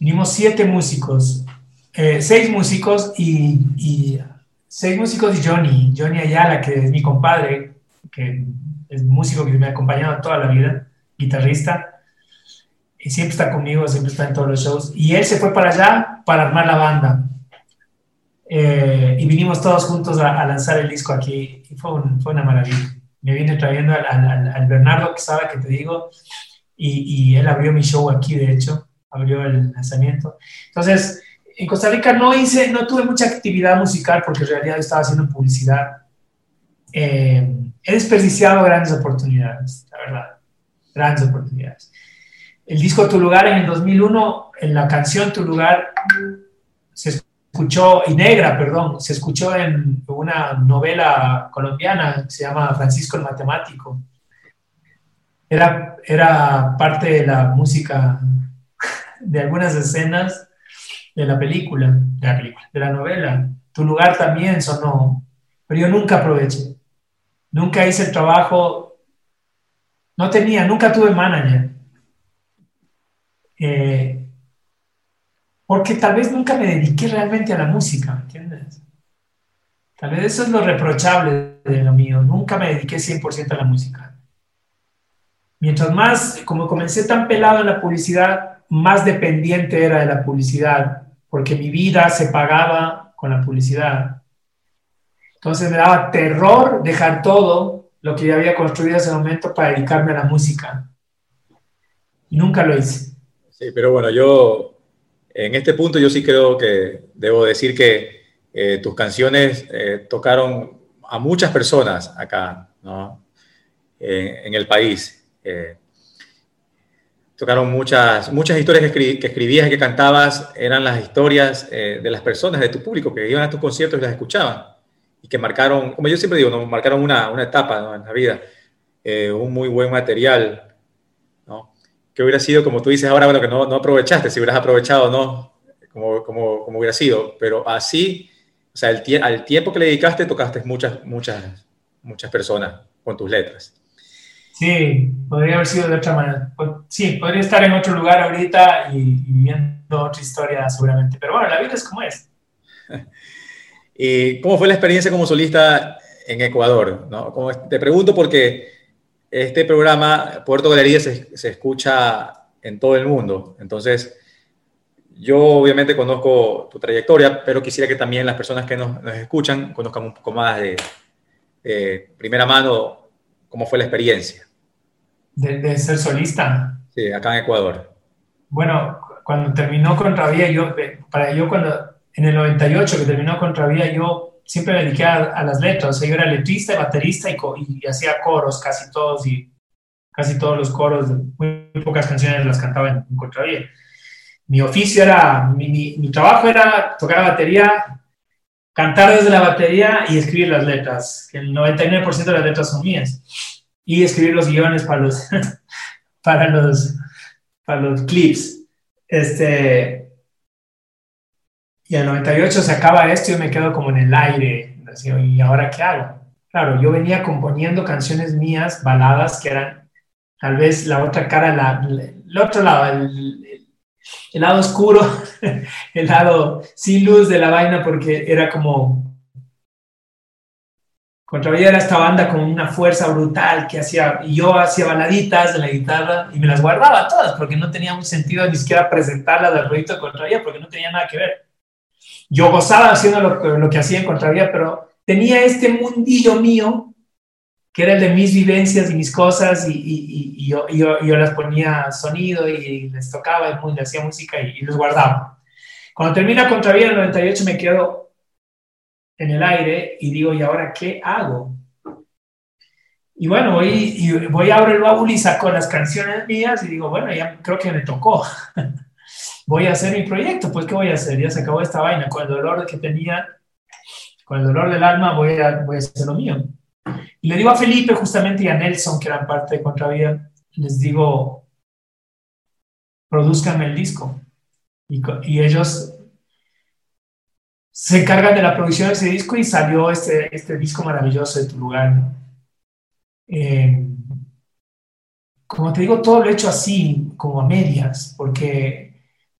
Vinimos siete músicos, eh, seis músicos y, y seis músicos y Johnny, Johnny Ayala, que es mi compadre, que es músico que me ha acompañado toda la vida, guitarrista, y siempre está conmigo, siempre está en todos los shows. Y él se fue para allá para armar la banda. Eh, y vinimos todos juntos a, lanzar el disco aquí, y fue, fue una maravilla. Me vine trayendo al, al, Bernardo que sabe que te digo, y, y él abrió mi show aquí, de hecho, abrió el lanzamiento. Entonces, en Costa Rica no hice, no tuve mucha actividad musical porque en realidad estaba haciendo publicidad. Eh, he desperdiciado grandes oportunidades, la verdad, grandes oportunidades. El disco Tu Lugar en el 2001, en la canción Tu Lugar, se escuchó, y negra, perdón, se escuchó en una novela colombiana que se llama Francisco el Matemático. Era, era parte de la música de algunas escenas de la película, de la película, de la novela. Tu lugar también sonó, pero yo nunca aproveché. Nunca hice el trabajo, no tenía, nunca tuve manager. Eh, porque tal vez nunca me dediqué realmente a la música, ¿me entiendes? Tal vez eso es lo reprochable de lo mío. Nunca me dediqué 100% a la música. Mientras más, como comencé tan pelado en la publicidad, más dependiente era de la publicidad porque mi vida se pagaba con la publicidad. Entonces me daba terror dejar todo lo que ya había construido ese momento para dedicarme a la música. Y nunca lo hice.
Sí, pero bueno, yo en este punto yo sí creo que debo decir que eh, tus canciones eh, tocaron a muchas personas acá, ¿no? Eh, en el país tocaron muchas, muchas historias que, escribías y que cantabas, eran las historias eh, de las personas, de tu público, que iban a tus conciertos y las escuchaban, y que marcaron, como yo siempre digo, ¿no? marcaron una, una etapa en la vida, eh, un muy buen material, ¿no? Que hubiera sido, como tú dices ahora, bueno, que no, no aprovechaste, si hubieras aprovechado, ¿no? Como, como, como hubiera sido, pero así, o sea, el, al tiempo que le dedicaste, tocaste muchas, muchas, muchas personas con tus letras.
Sí, podría haber sido de otra manera. Sí, podría estar en otro lugar ahorita y, viviendo otra historia seguramente. Pero bueno, la vida es como es.
¿Y cómo fue la experiencia como solista en Ecuador? ¿no? te pregunto porque este programa, Puerto Galería, se, se escucha en todo el mundo. Entonces, yo obviamente conozco tu trayectoria, pero quisiera que también las personas que nos, escuchan conozcan un poco más de primera mano cómo fue la experiencia.
De, ser solista.
Sí, acá en Ecuador.
Bueno, cuando terminó Contravía, yo, para yo cuando, en el 98 que terminó Contravía, yo siempre me dediqué a, las letras, yo era letrista baterista y, y, hacía coros casi todos y casi todos los coros, muy, pocas canciones las cantaba en, en Contravía mi oficio era, mi, mi, trabajo era tocar la batería, cantar desde la batería y escribir las letras, que el 99% de las letras son mías, y escribir los guiones para los, para los, para los clips. Este, y el 98 se acaba esto y yo me quedo como en el aire, ¿y ahora qué hago? Claro, yo venía componiendo canciones mías, baladas, que eran tal vez la otra cara, la, el otro lado, el, lado oscuro, el lado sin luz de la vaina, porque era como. Contravía era esta banda con una fuerza brutal que hacía, y yo hacía baladitas de la guitarra y me las guardaba todas porque no tenía un sentido ni siquiera presentarlas al proyecto de Contravía porque no tenía nada que ver. Yo gozaba haciendo lo, que hacía en Contravía, pero tenía este mundillo mío que era el de mis vivencias y mis cosas, y, yo, yo, las ponía sonido y les tocaba, y les hacía música y, los guardaba. Cuando termina Contravía el 98 me quedo en el aire y digo, ¿y ahora qué hago? Y bueno, voy, y voy a abrir el baúl y saco las canciones mías y digo, bueno, ya creo que me tocó. voy a hacer mi proyecto, pues ¿qué voy a hacer? Ya se acabó esta vaina. Con el dolor que tenía, con el dolor del alma, voy a, voy a hacer lo mío. Y le digo a Felipe justamente y a Nelson, que eran parte de Contravía, les digo, produzcanme el disco. Y, y, ellos se encargan de la producción de ese disco y salió este, este disco maravilloso de tu lugar. Eh, como te digo, todo lo he hecho así, como a medias, porque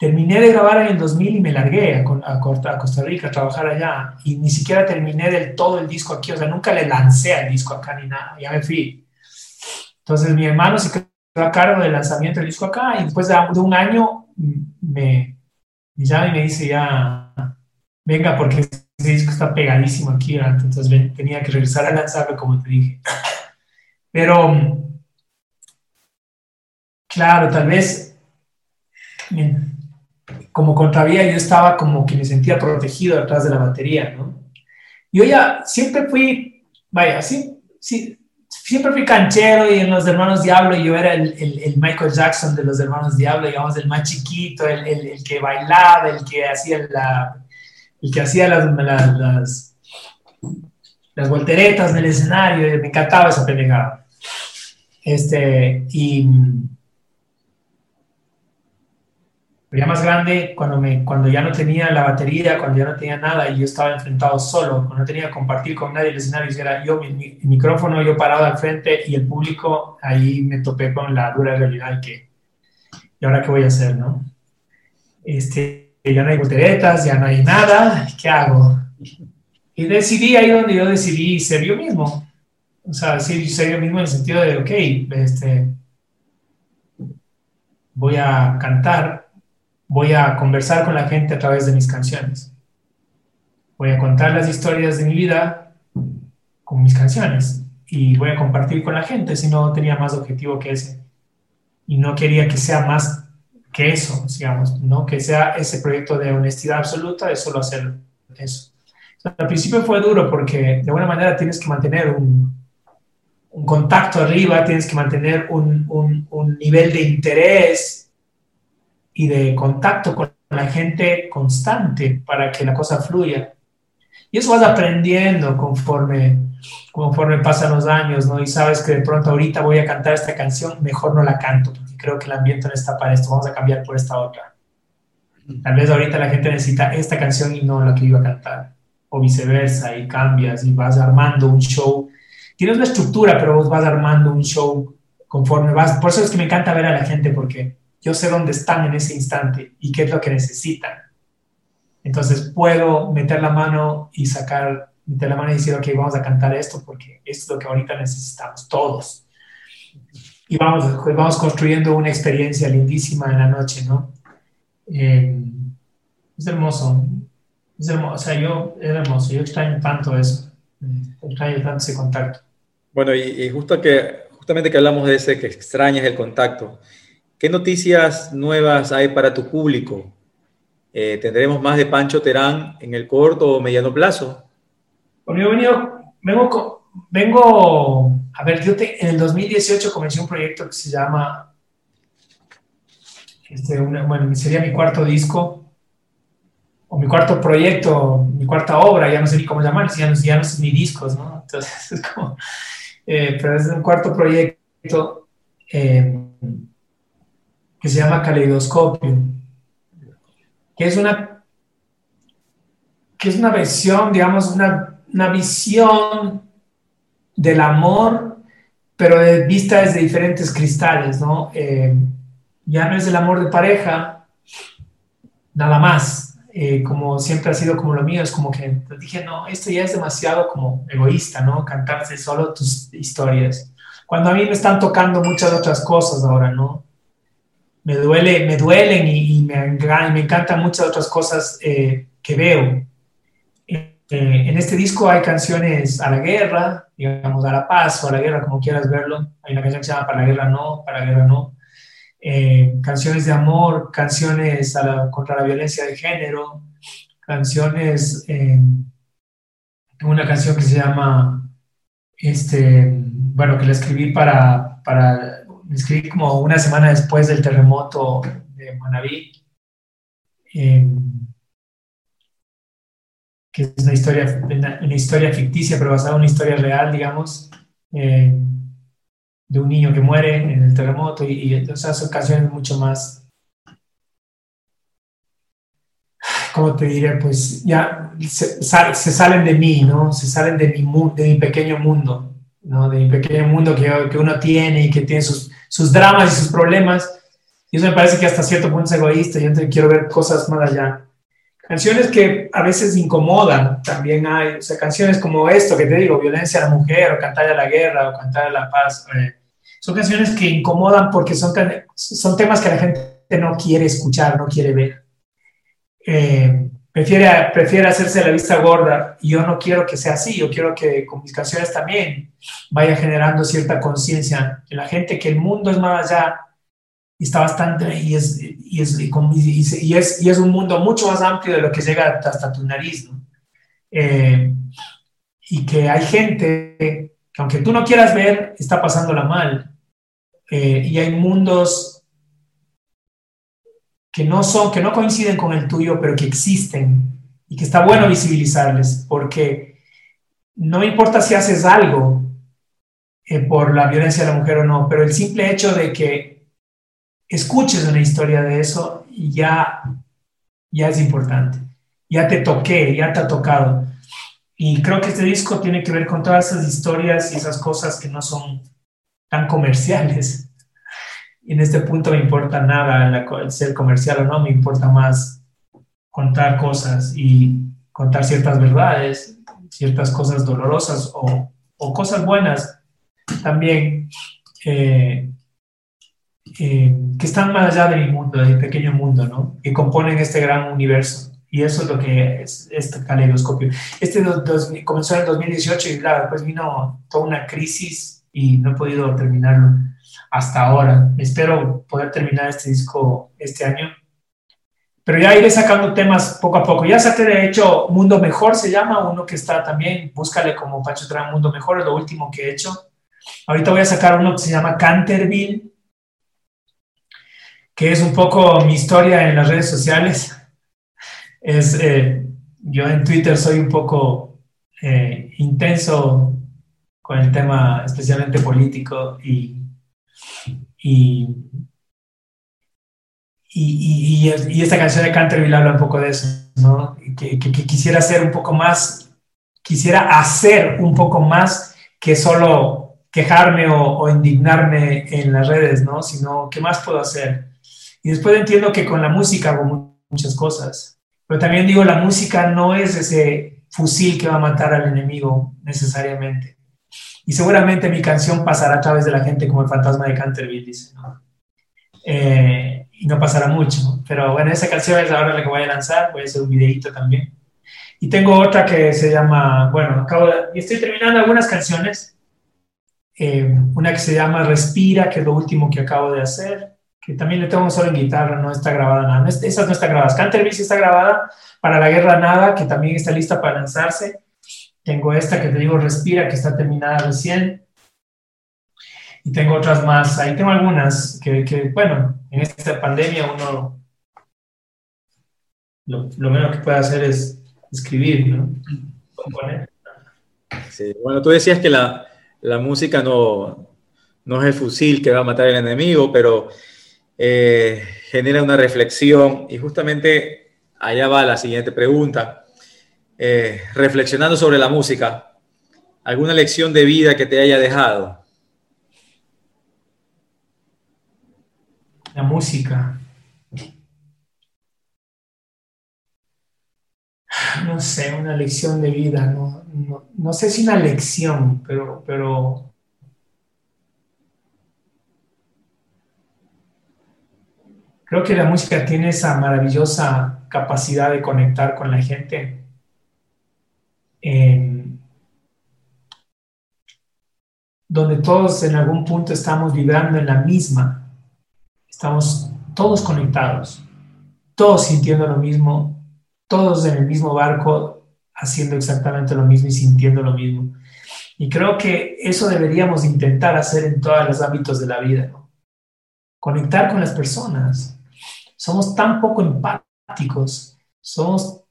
Terminé de grabar en el 2000 y me largué a, Costa Rica a trabajar allá y ni siquiera terminé del todo el disco aquí, o sea, nunca le lancé al disco acá ni nada, ya me fui. Entonces mi hermano se quedó a cargo del lanzamiento del disco acá y después de, un año me, me llama y me dice ya, venga, porque ese disco está pegadísimo aquí, entonces tenía que regresar a lanzarlo como te dije. Pero, claro, tal vez como contravía yo estaba como que me sentía protegido detrás de la batería, ¿no? Yo ya siempre fui, vaya, sí, sí, siempre fui canchero y en Los Hermanos Diablo yo era el, el, Michael Jackson de Los Hermanos Diablo, digamos, el más chiquito, el, el que bailaba, el que hacía la, el que hacía las, las, las, volteretas en el escenario, me encantaba esa pendejada. Este, y ya más grande, cuando, me, cuando ya no tenía la batería, cuando ya no tenía nada y yo estaba enfrentado solo, cuando no tenía que compartir con nadie el escenario, era yo, mi, micrófono, yo parado al frente y el público, ahí me topé con la dura realidad que, ¿y ahora qué voy a hacer, no? Este, ya no hay volteretas, ya no hay nada, ¿qué hago? Y decidí ahí donde yo decidí ser yo mismo. O sea, ser, ser yo mismo en el sentido de, ok, este, voy a cantar voy a conversar con la gente a través de mis canciones. Voy a contar las historias de mi vida con mis canciones y voy a compartir con la gente si no tenía más objetivo que ese. Y no quería que sea más que eso, digamos, no que sea ese proyecto de honestidad absoluta de solo hacer eso. al principio fue duro porque de alguna manera tienes que mantener un, contacto arriba, tienes que mantener un nivel de interés y de contacto con la gente constante para que la cosa fluya. Y eso vas aprendiendo conforme, conforme pasan los años, ¿no? Y sabes que de pronto ahorita voy a cantar esta canción, mejor no la canto, porque creo que el ambiente no está para esto, vamos a cambiar por esta otra. Tal vez ahorita la gente necesita esta canción y no la que iba a cantar, o viceversa, y cambias y vas armando un show. Tienes una estructura, pero vos vas armando un show conforme vas. Por eso es que me encanta ver a la gente, porque yo sé dónde están en ese instante y qué es lo que necesitan. Entonces puedo meter la mano y sacar, meter la mano y decir, ok, vamos a cantar esto porque esto es lo que ahorita necesitamos todos. y vamos, pues vamos construyendo una experiencia lindísima en la noche, ¿no? Eh, es hermoso, es hermoso, o sea, yo, es hermoso, yo extraño tanto eso, extraño tanto ese contacto.
Bueno, y, justo que, justamente que hablamos de ese que extrañas el contacto, ¿qué noticias nuevas hay para tu público? Eh, ¿Tendremos más de Pancho Terán en el corto o mediano plazo?
Bueno, yo venido, vengo, vengo a ver, yo en el 2018 comencé un proyecto que se llama, este, bueno, sería mi cuarto disco, o mi cuarto proyecto, mi cuarta obra, ya no sé ni cómo llamar, ya no, ya no ni discos, ¿no? Entonces es como, eh, pero es un cuarto proyecto eh, que se llama Caleidoscopio, que es una, que es una versión, digamos, una, una visión del amor, pero vista desde diferentes cristales, ¿no? Eh, ya no es el amor de pareja, nada más. Eh, como siempre ha sido como lo mío, es como que dije, no, esto ya es demasiado como egoísta, ¿no? Cantarse solo tus historias. Cuando a mí me están tocando muchas otras cosas ahora, ¿no? Me duele, me duelen y, me, me, encantan muchas otras cosas eh, que veo. Eh, en este disco hay canciones a la guerra, digamos, a la paz o a la guerra, como quieras verlo. Hay una canción que se llama Para la guerra no, para la guerra no. Eh, canciones de amor, canciones contra la violencia de género, canciones, eh, tengo una canción que se llama, este, bueno, que la escribí para, para, escribí como una semana después del terremoto de Manaví que es una historia, una, historia ficticia, pero basada en una historia real, digamos, eh, de un niño que muere en el terremoto, y, y o sea, mucho más, ¿cómo te diré? Pues ya se, se, salen de mí, ¿no? Se salen de mi, de mi pequeño mundo, ¿no? De mi pequeño mundo que, que uno tiene y que tiene sus, sus dramas y sus problemas. Y eso me parece que hasta cierto punto es egoísta. Yo quiero ver cosas más allá. Canciones que a veces incomodan, también hay, o sea, canciones como esto que te digo, violencia a la mujer, o cantar a la guerra, o cantar a la paz. Eh, son canciones que incomodan porque son, son temas que la gente no quiere escuchar, no quiere ver. Eh, prefiere, prefiere hacerse la vista gorda y yo no quiero que sea así, yo quiero que con mis canciones también vaya generando cierta conciencia en la gente que el mundo es más allá está bastante, y es, y es, y es, y es, un mundo mucho más amplio de lo que llega hasta tu nariz, ¿no? Eh, y que hay gente que aunque tú no quieras ver, está pasándola mal. Eh, y hay mundos que no son, que no coinciden con el tuyo, pero que existen y que está bueno visibilizarles, porque no importa si haces algo eh, por la violencia de la mujer o no, pero el simple hecho de que escuches una historia de eso ya, ya es importante. Ya te toqué, ya te ha tocado. Y creo que este disco tiene que ver con todas esas historias y esas cosas que no son tan comerciales. En este punto me importa nada el ser comercial o no, me importa más contar cosas y contar ciertas verdades, ciertas cosas dolorosas o, o cosas buenas también. Eh, eh, que están más allá de mi mundo, de mi pequeño mundo, ¿no? Que componen este gran universo. Y eso es lo que es este caleidoscopio. Este dos, comenzó en el 2018 y claro, después vino toda una crisis y no he podido terminarlo hasta ahora. Espero poder terminar este disco este año. Pero ya iré sacando temas poco a poco. Ya saqué, de hecho, Mundo Mejor se llama, uno que está también, búscale como Pancho Tran Mundo Mejor, es lo último que he hecho. Ahorita voy a sacar uno que se llama Canterville, que es un poco mi historia en las redes sociales. Es, eh, yo en Twitter soy un poco eh, intenso con el tema especialmente político y, y, y, y, esta canción de Canterville habla un poco de eso, ¿no? Que, quisiera hacer un poco más, quisiera hacer un poco más que solo quejarme o, o indignarme en las redes, ¿no? Sino, ¿qué más puedo hacer? Y después entiendo que con la música hago muchas cosas. Pero también digo, la música no es ese fusil que va a matar al enemigo necesariamente. Y seguramente mi canción pasará a través de la gente como el fantasma de Canterville, dice. Eh, y no pasará mucho. Pero bueno, esa canción es ahora la que voy a lanzar, voy a hacer un videito también. Y tengo otra que se llama, bueno, acabo de, y estoy terminando algunas canciones. Eh, una que se llama Respira, que es lo último que acabo de hacer, que también le tengo solo en guitarra, no está grabada nada. esa no está grabada. Canterville sí está grabada para la guerra nada, que también está lista para lanzarse. Tengo esta que te digo Respira, que está terminada recién. Y tengo otras más. Ahí tengo algunas que, que bueno, en esta pandemia uno lo, lo menos que puede hacer es escribir, ¿no? Componer.
Sí, bueno, tú decías que la, la música no, no es el fusil que va a matar al enemigo, pero eh, genera una reflexión y justamente allá va la siguiente pregunta. Eh, reflexionando sobre la música, ¿alguna lección de vida que te haya dejado?
La música. No sé, una lección de vida, no, no, sé si una lección, pero, pero creo que la música tiene esa maravillosa capacidad de conectar con la gente. Donde todos en algún punto estamos vibrando en la misma, estamos todos conectados, todos sintiendo lo mismo, todos en el mismo barco haciendo exactamente lo mismo y sintiendo lo mismo. Y creo que eso deberíamos intentar hacer en todos los ámbitos de la vida, conectar con las personas, somos tan poco empáticos, somos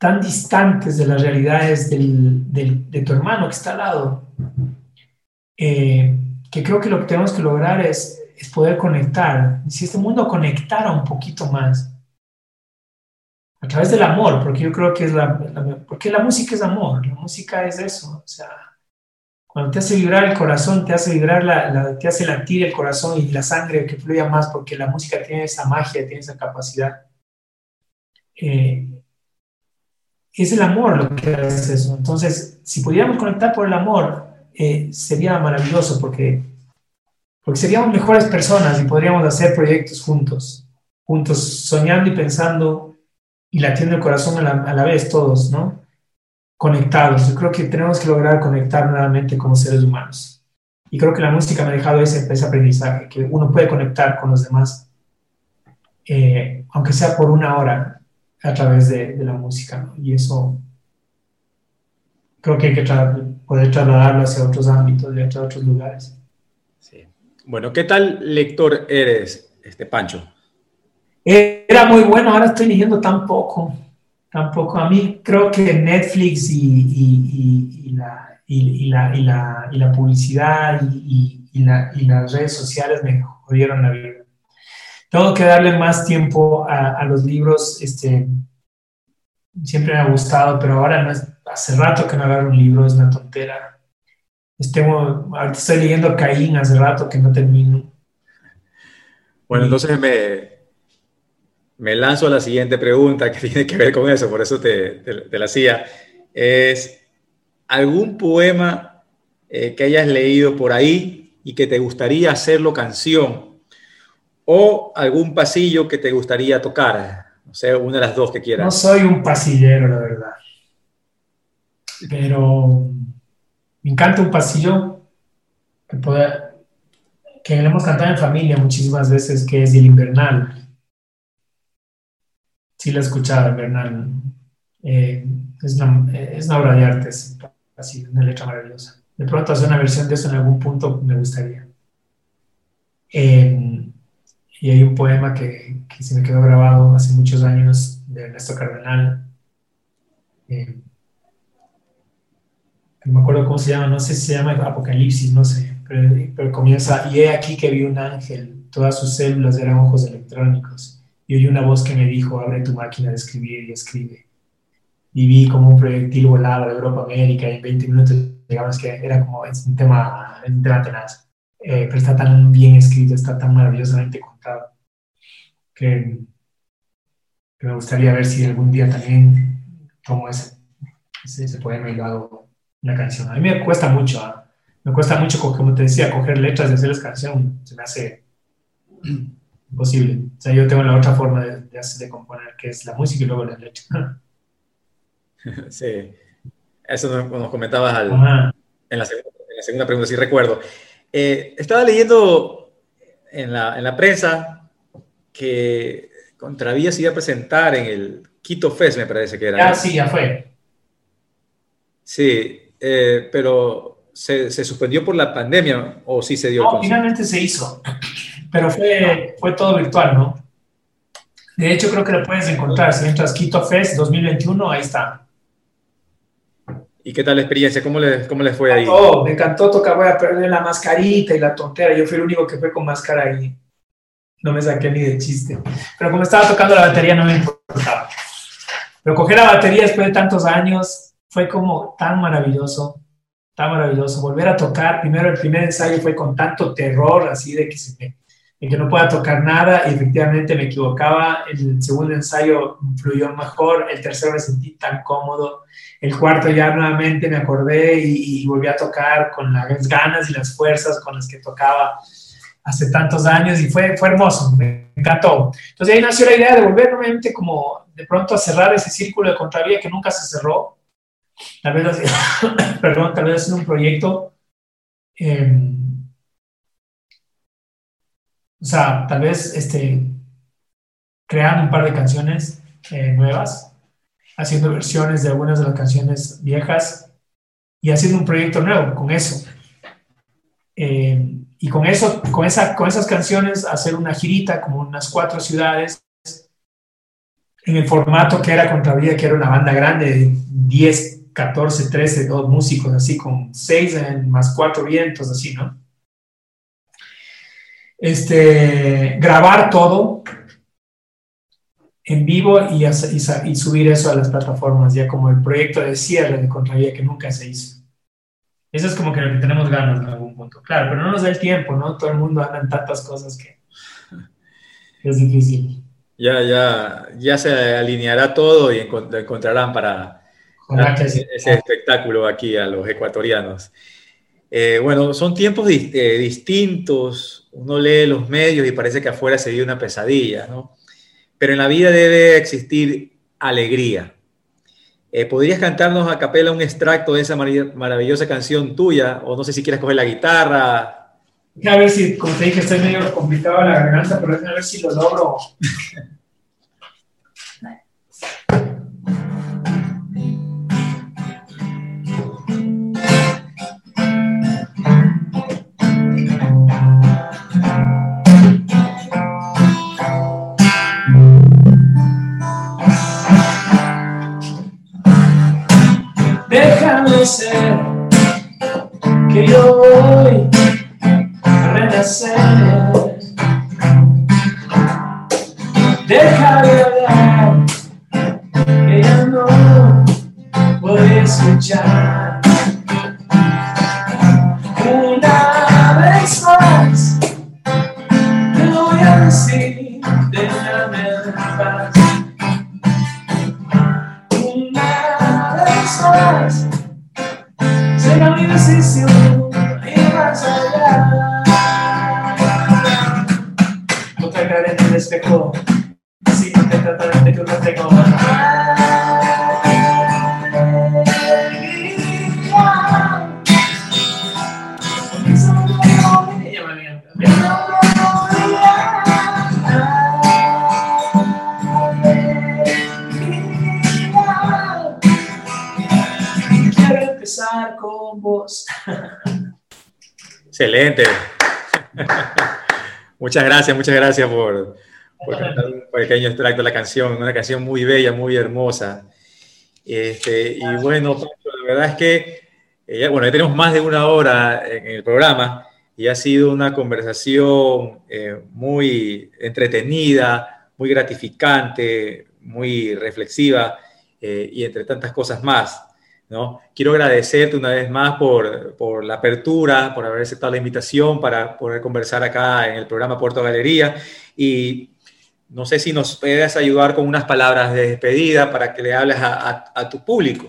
tan distantes de las realidades de tu hermano que está al lado, eh, que creo que lo que tenemos que lograr es, poder conectar. Si este mundo conectara un poquito más, a través del amor, porque yo creo que es la, porque la música es amor, la música es eso, o sea, cuando te hace vibrar el corazón, te hace vibrar, la, te hace latir el corazón y la sangre que fluya más, porque la música tiene esa magia, tiene esa capacidad. Eh, es el amor lo que hace eso. Entonces, si pudiéramos conectar por el amor, eh, sería maravilloso, porque, porque seríamos mejores personas y podríamos hacer proyectos juntos, juntos, soñando y pensando y latiendo el corazón a la, a la vez todos, ¿no? conectados. Yo creo que tenemos que lograr conectar nuevamente como seres humanos. Y creo que la música me ha dejado ese, ese aprendizaje, que uno puede conectar con los demás, eh, aunque sea por una hora, a través de, de la música. Y eso creo que hay que poder trasladarlo hacia otros ámbitos y hacia otros lugares.
Sí. Bueno, ¿qué tal lector eres, este Pancho?
Era muy bueno, ahora estoy leyendo tan poco. Tampoco. A mí creo que Netflix y, y, y, la, la, la, publicidad y, las redes sociales me jodieron la vida. Tengo que darle más tiempo a, los libros. Este, siempre me ha gustado, pero ahora no es, hace rato que no agarro un libro, es una tontera. Estoy leyendo Caín hace rato que no termino.
Bueno, entonces me, me lanzo a la siguiente pregunta que tiene que ver con eso, por eso te, la hacía. Es, ¿algún poema eh, que hayas leído por ahí y que te gustaría hacerlo canción? ¿O algún pasillo que te gustaría tocar? No sé, una de las dos que quieras.
No soy un pasillero, la verdad. Pero me encanta un pasillo que, pueda, que le hemos cantado en familia muchísimas veces, que es el invernal sí la he escuchado, Bernal. Eh, es, una, es, una, obra de arte, así, una letra maravillosa. De pronto hacer una versión de eso en algún punto me gustaría. Eh, y hay un poema que, que, se me quedó grabado hace muchos años de Ernesto Cardenal. Eh, no me acuerdo cómo se llama, no sé si se llama Apocalipsis, no sé, pero, pero comienza, y he aquí que vi un ángel, todas sus células eran ojos electrónicos y oí una voz que me dijo, abre tu máquina de escribir y escribe. Y vi como un proyectil volaba de Europa a América y en 20 minutos, digamos que era como un tema, un tema tenaz. Eh, pero está tan bien escrito, está tan maravillosamente contado, que, me gustaría ver si algún día también tomo ese, ese, poema y lo hago una canción. A mí me cuesta mucho, ¿ah? me cuesta mucho, como te decía, coger letras y hacerles canción, se me hace imposible. O sea, yo tengo la otra forma de, de, componer, que es la música y luego la letra.
Sí, eso nos, comentabas en, la segunda, pregunta, si recuerdo. Eh, estaba leyendo en la, en la prensa que Contravía se iba a presentar en el Quito Fest, me parece que era.
Ah, sí, ya fue.
Sí, eh, pero se, se, suspendió por la pandemia o sí se dio?
No, finalmente se hizo, pero fue, fue todo virtual, ¿no? De hecho, creo que lo puedes encontrar. Si entras Quito Fest 2021, ahí está.
¿Y qué tal la experiencia? ¿Cómo les, cómo les fue ahí?
Oh, me encantó tocar, voy a perder la mascarita y la tontera. Yo fui el único que fue con máscara ahí. No me saqué ni de chiste. Pero como estaba tocando la batería, no me importaba. Pero coger la batería después de tantos años fue como tan maravilloso, tan maravilloso. Volver a tocar, primero el primer ensayo fue con tanto terror, así de que, se me, de que no pueda tocar nada, y efectivamente me equivocaba. El segundo ensayo fluyó mejor, el tercero me sentí tan cómodo. El cuarto ya nuevamente me acordé y, y volví a tocar con las ganas y las fuerzas con las que tocaba hace tantos años y fue, fue hermoso, me encantó. Entonces ahí nació la idea de volver nuevamente como de pronto a cerrar ese círculo de contravía que nunca se cerró. Tal vez, perdón, tal vez hacer un proyecto, em, o sea, tal vez este, un par de canciones eh, nuevas, haciendo versiones de algunas de las canciones viejas y haciendo un proyecto nuevo con eso. Eh, y con eso, con, esa, con esas canciones, hacer una girita como unas cuatro ciudades en el formato que era Contravía, que era una banda grande de 10, 14, 13 dos músicos, así con seis más cuatro vientos, así, ¿no? Este, grabar todo en vivo y, y, subir eso a las plataformas, ya como el proyecto de cierre de Contravía que nunca se hizo. Eso es como que lo que tenemos ganas en algún punto. Claro, pero no nos da el tiempo, ¿no? Todo el mundo anda en tantas cosas que es difícil.
Ya, ya, ya se alineará todo y encontrarán para, ese, espectáculo aquí a los ecuatorianos. Eh, bueno, son tiempos eh, distintos, uno lee los medios y parece que afuera se vive una pesadilla, ¿no? Pero en la vida debe existir alegría. Eh, ¿Podrías cantarnos a capela un extracto de esa maravillosa canción tuya? O no sé si quieres coger la guitarra.
A ver si, como te dije, estoy medio complicado en la garganta, pero a ver si lo logro. a renacer.
Excelente. muchas gracias, muchas gracias por, por cantar un pequeño extracto de la canción, una canción muy bella, muy hermosa. Este, y bueno, la verdad es que, eh, bueno, ya tenemos más de una hora en el programa y ha sido una conversación eh, muy entretenida, muy gratificante, muy reflexiva eh, y entre tantas cosas más. ¿No? Quiero agradecerte una vez más por, por, la apertura, por haber aceptado la invitación para poder conversar acá en el programa Puerto Galería y no sé si nos puedes ayudar con unas palabras de despedida para que le hables a, a, tu público.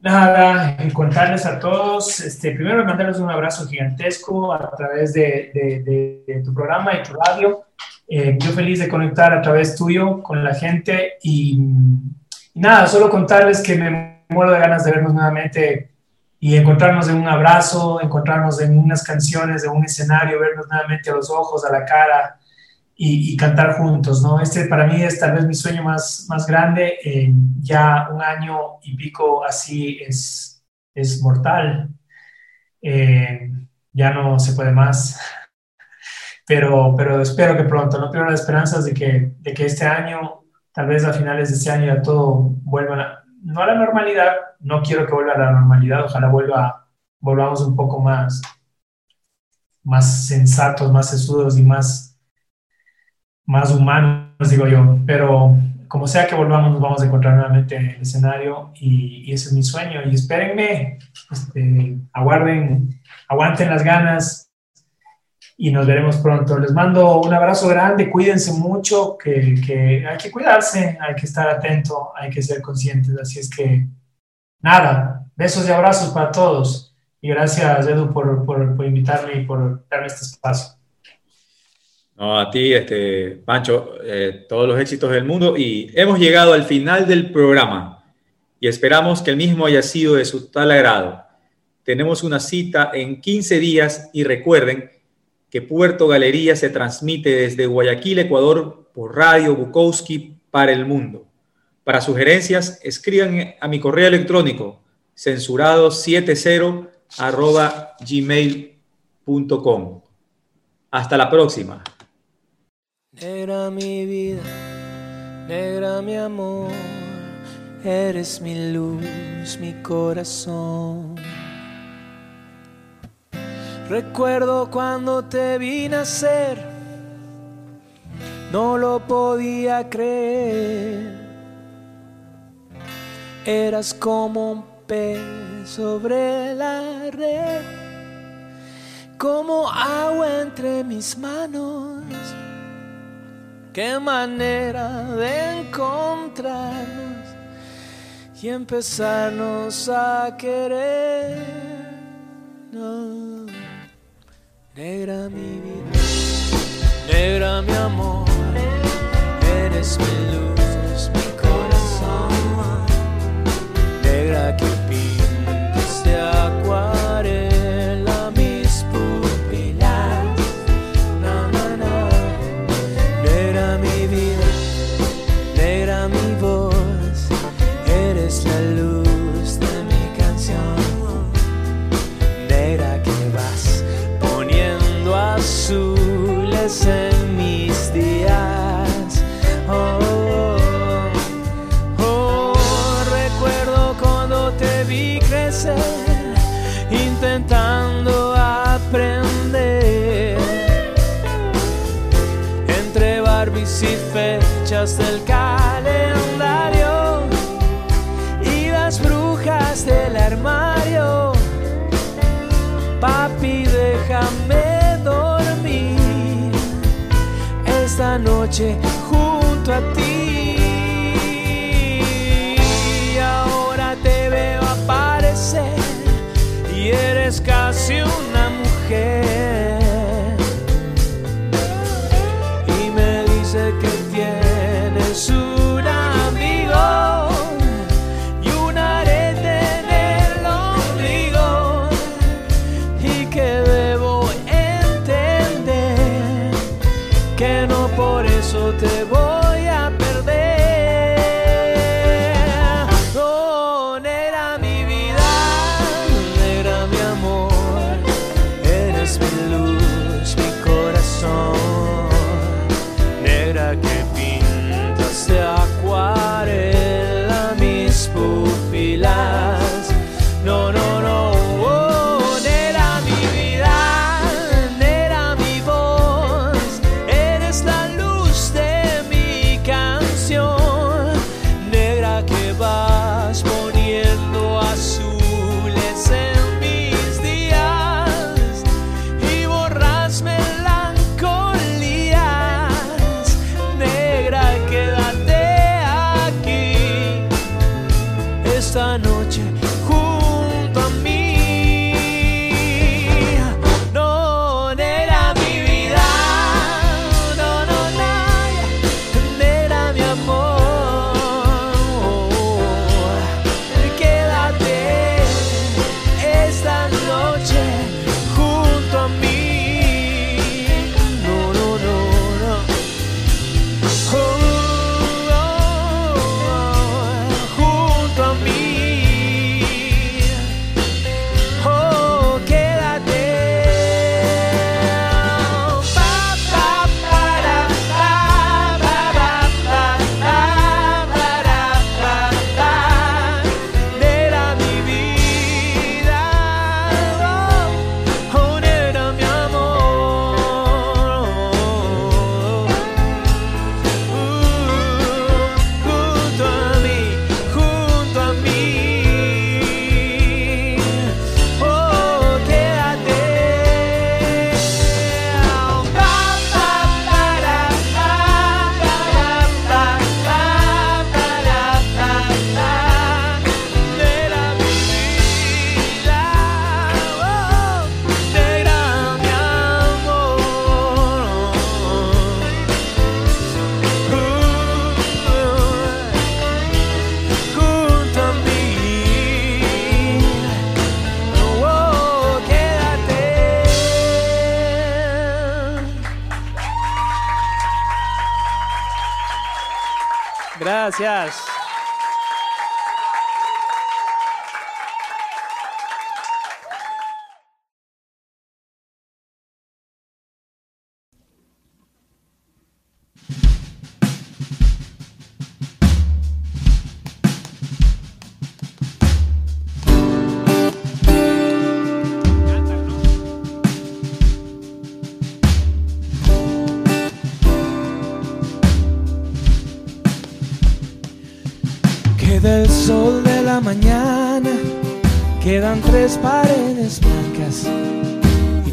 Nada, contarles a todos, este, primero mandarles un abrazo gigantesco a través de, tu programa y tu radio. Eh, yo feliz de conectar a través tuyo con la gente y, nada, solo contarles que me muero de ganas de vernos nuevamente y encontrarnos en un abrazo, encontrarnos en unas canciones, en un escenario, vernos nuevamente a los ojos, a la cara y, cantar juntos, ¿no? Este para mí es tal vez mi sueño más, más grande. ya un año y pico así es, es mortal. Eh, ya no se puede más. Pero, pero espero que pronto, no pierdo las esperanzas de que, de que este año, tal vez a finales de este año ya todo vuelva, no a la normalidad, no quiero que vuelva a la normalidad, ojalá vuelva, volvamos un poco más, más sensatos, más sesudos y más más humanos, digo yo, pero como sea que volvamos, nos vamos a encontrar nuevamente en el escenario y, ese es mi sueño. Y espérenme, este, aguarden, aguanten las ganas y nos veremos pronto. Les mando un abrazo grande, cuídense mucho, que, que hay que cuidarse, hay que estar atento, hay que ser conscientes. Así es que, nada, besos y abrazos para todos. Y gracias, Edu, por, por, por invitarme y por darme este espacio.
No, a ti, este, Pancho, eh, todos los éxitos del mundo y hemos llegado al final del programa y esperamos que el mismo haya sido de su tal agrado. Tenemos una cita en 15 días y recuerden que Puerto Galería se transmite desde Guayaquil, Ecuador, por Radio Bukowski para el mundo. Para sugerencias, escriban a mi correo electrónico censurado70 gmail.com. Hasta la próxima.
Negra mi vida, negra mi amor, eres mi luz, mi corazón. Recuerdo cuando te vi nacer, no lo podía creer. Eras como un pez sobre la red, como agua entre mis manos qué manera de encontrarnos y empezarnos a querer. Negra mi vida, negra mi amor, eres mi luz, mi corazón, negra que del calendario y las brujas del armario. Papi, déjame esta noche junto a ti. Ahora te veo aparecer y eres casi una mujer.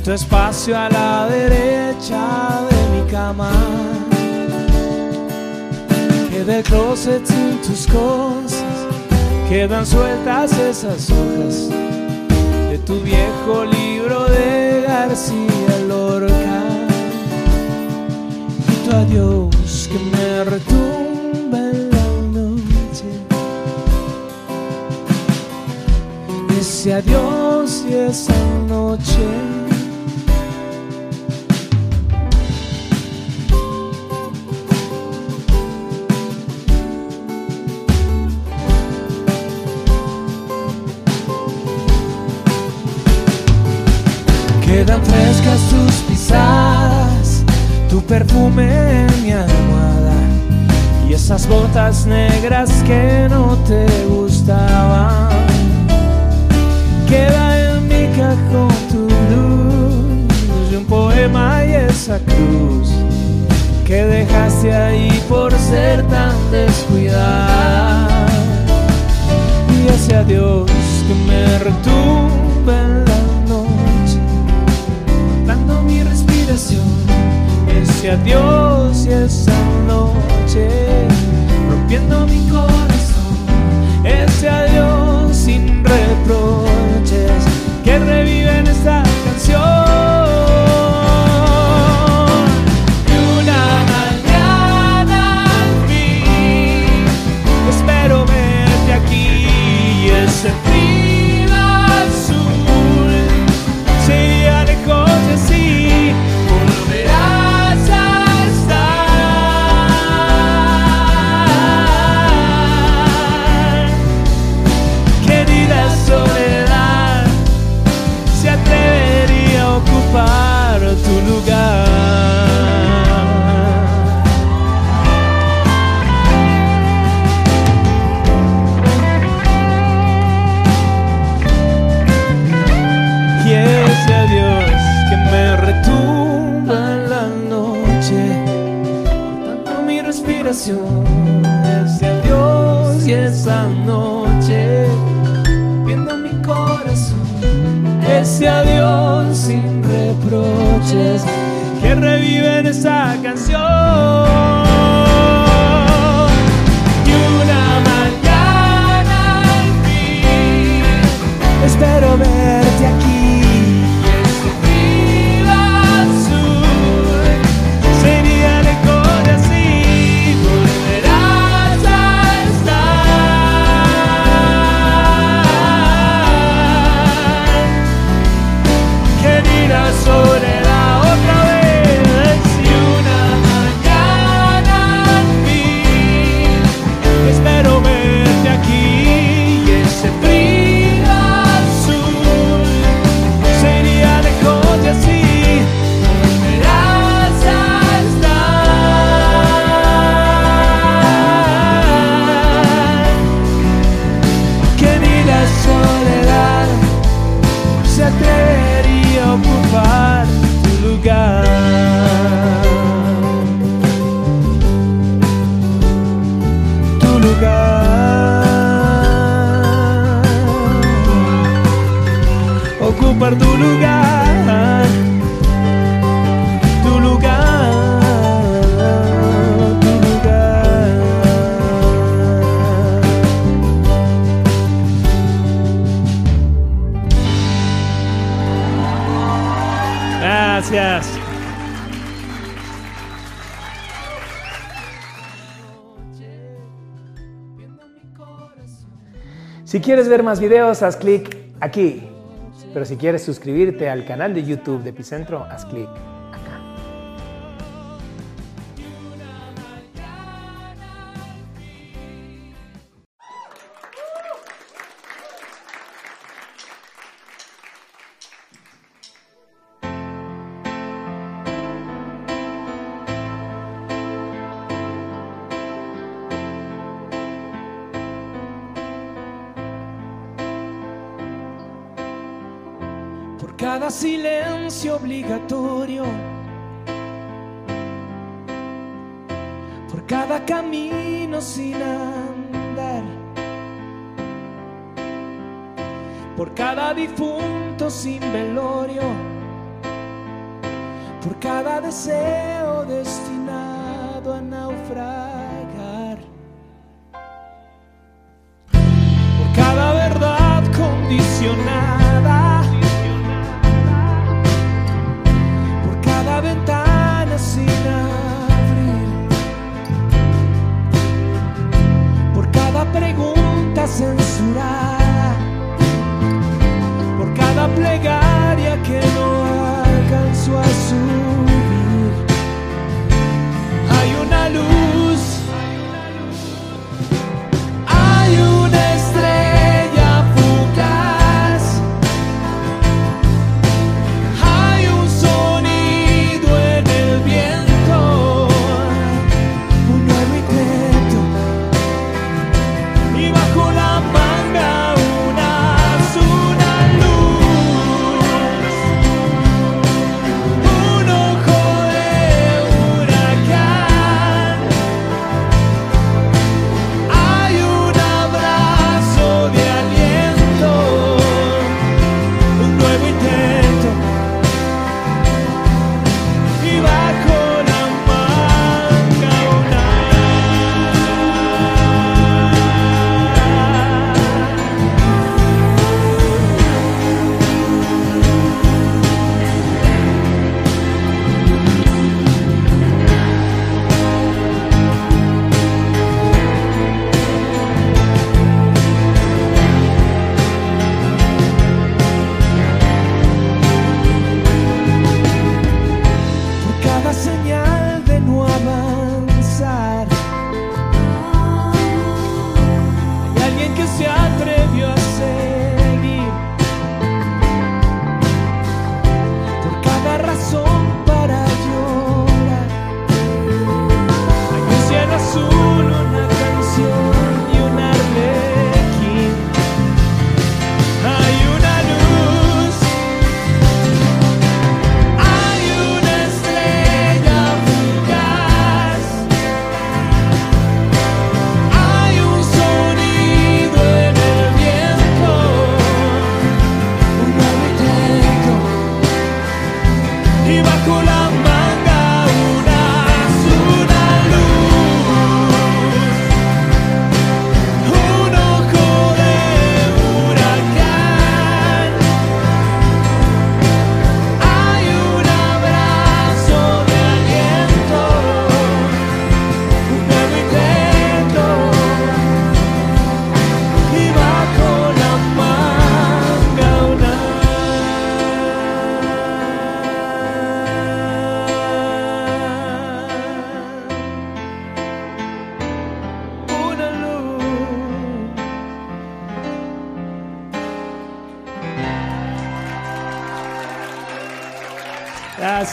Tu espacio a la derecha de mi cama. Queda el closet sin tus cosas, quedan sueltas esas hojas de tu viejo libro de García Lorca. Y tu adiós que me retumba en la noche. ese adiós y esa noche. Frescas tus pisadas, tu perfume en mi almohada y esas botas negras que no te gustaban. Queda en mi cajón tu luz y un poema y esa cruz que dejaste ahí por ser tan descuidada. Y ese adiós que me retumba en ese adiós y esa noche rompiendo mi corazón ese adiós sin reproches que reviven esta canción. Esa canción.
Quieres ver más videos, haz clic aquí. Pero si quieres suscribirte al canal de YouTube de Epicentro, haz clic
sin velorio, por cada deseo destinado a naufragar, por cada verdad condicional. a plegar.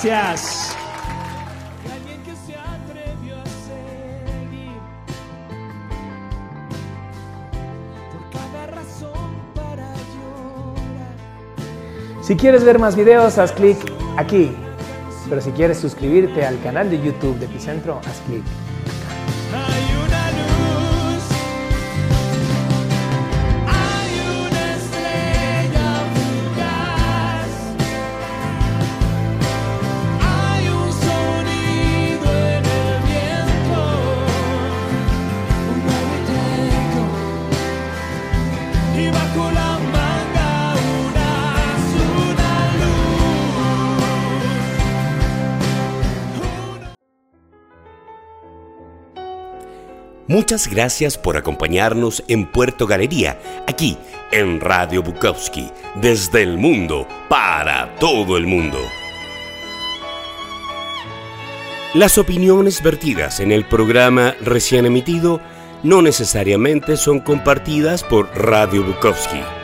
Gracias.
Si quieres ver más videos, haz clic aquí. Pero si quieres suscribirte al canal de YouTube de Epicentro, haz clic
Muchas gracias por acompañarnos en Puerto Galería, aquí en Radio Bukowski, desde el mundo, para todo el mundo. Las opiniones vertidas en el programa recién emitido no necesariamente son compartidas por Radio Bukowski.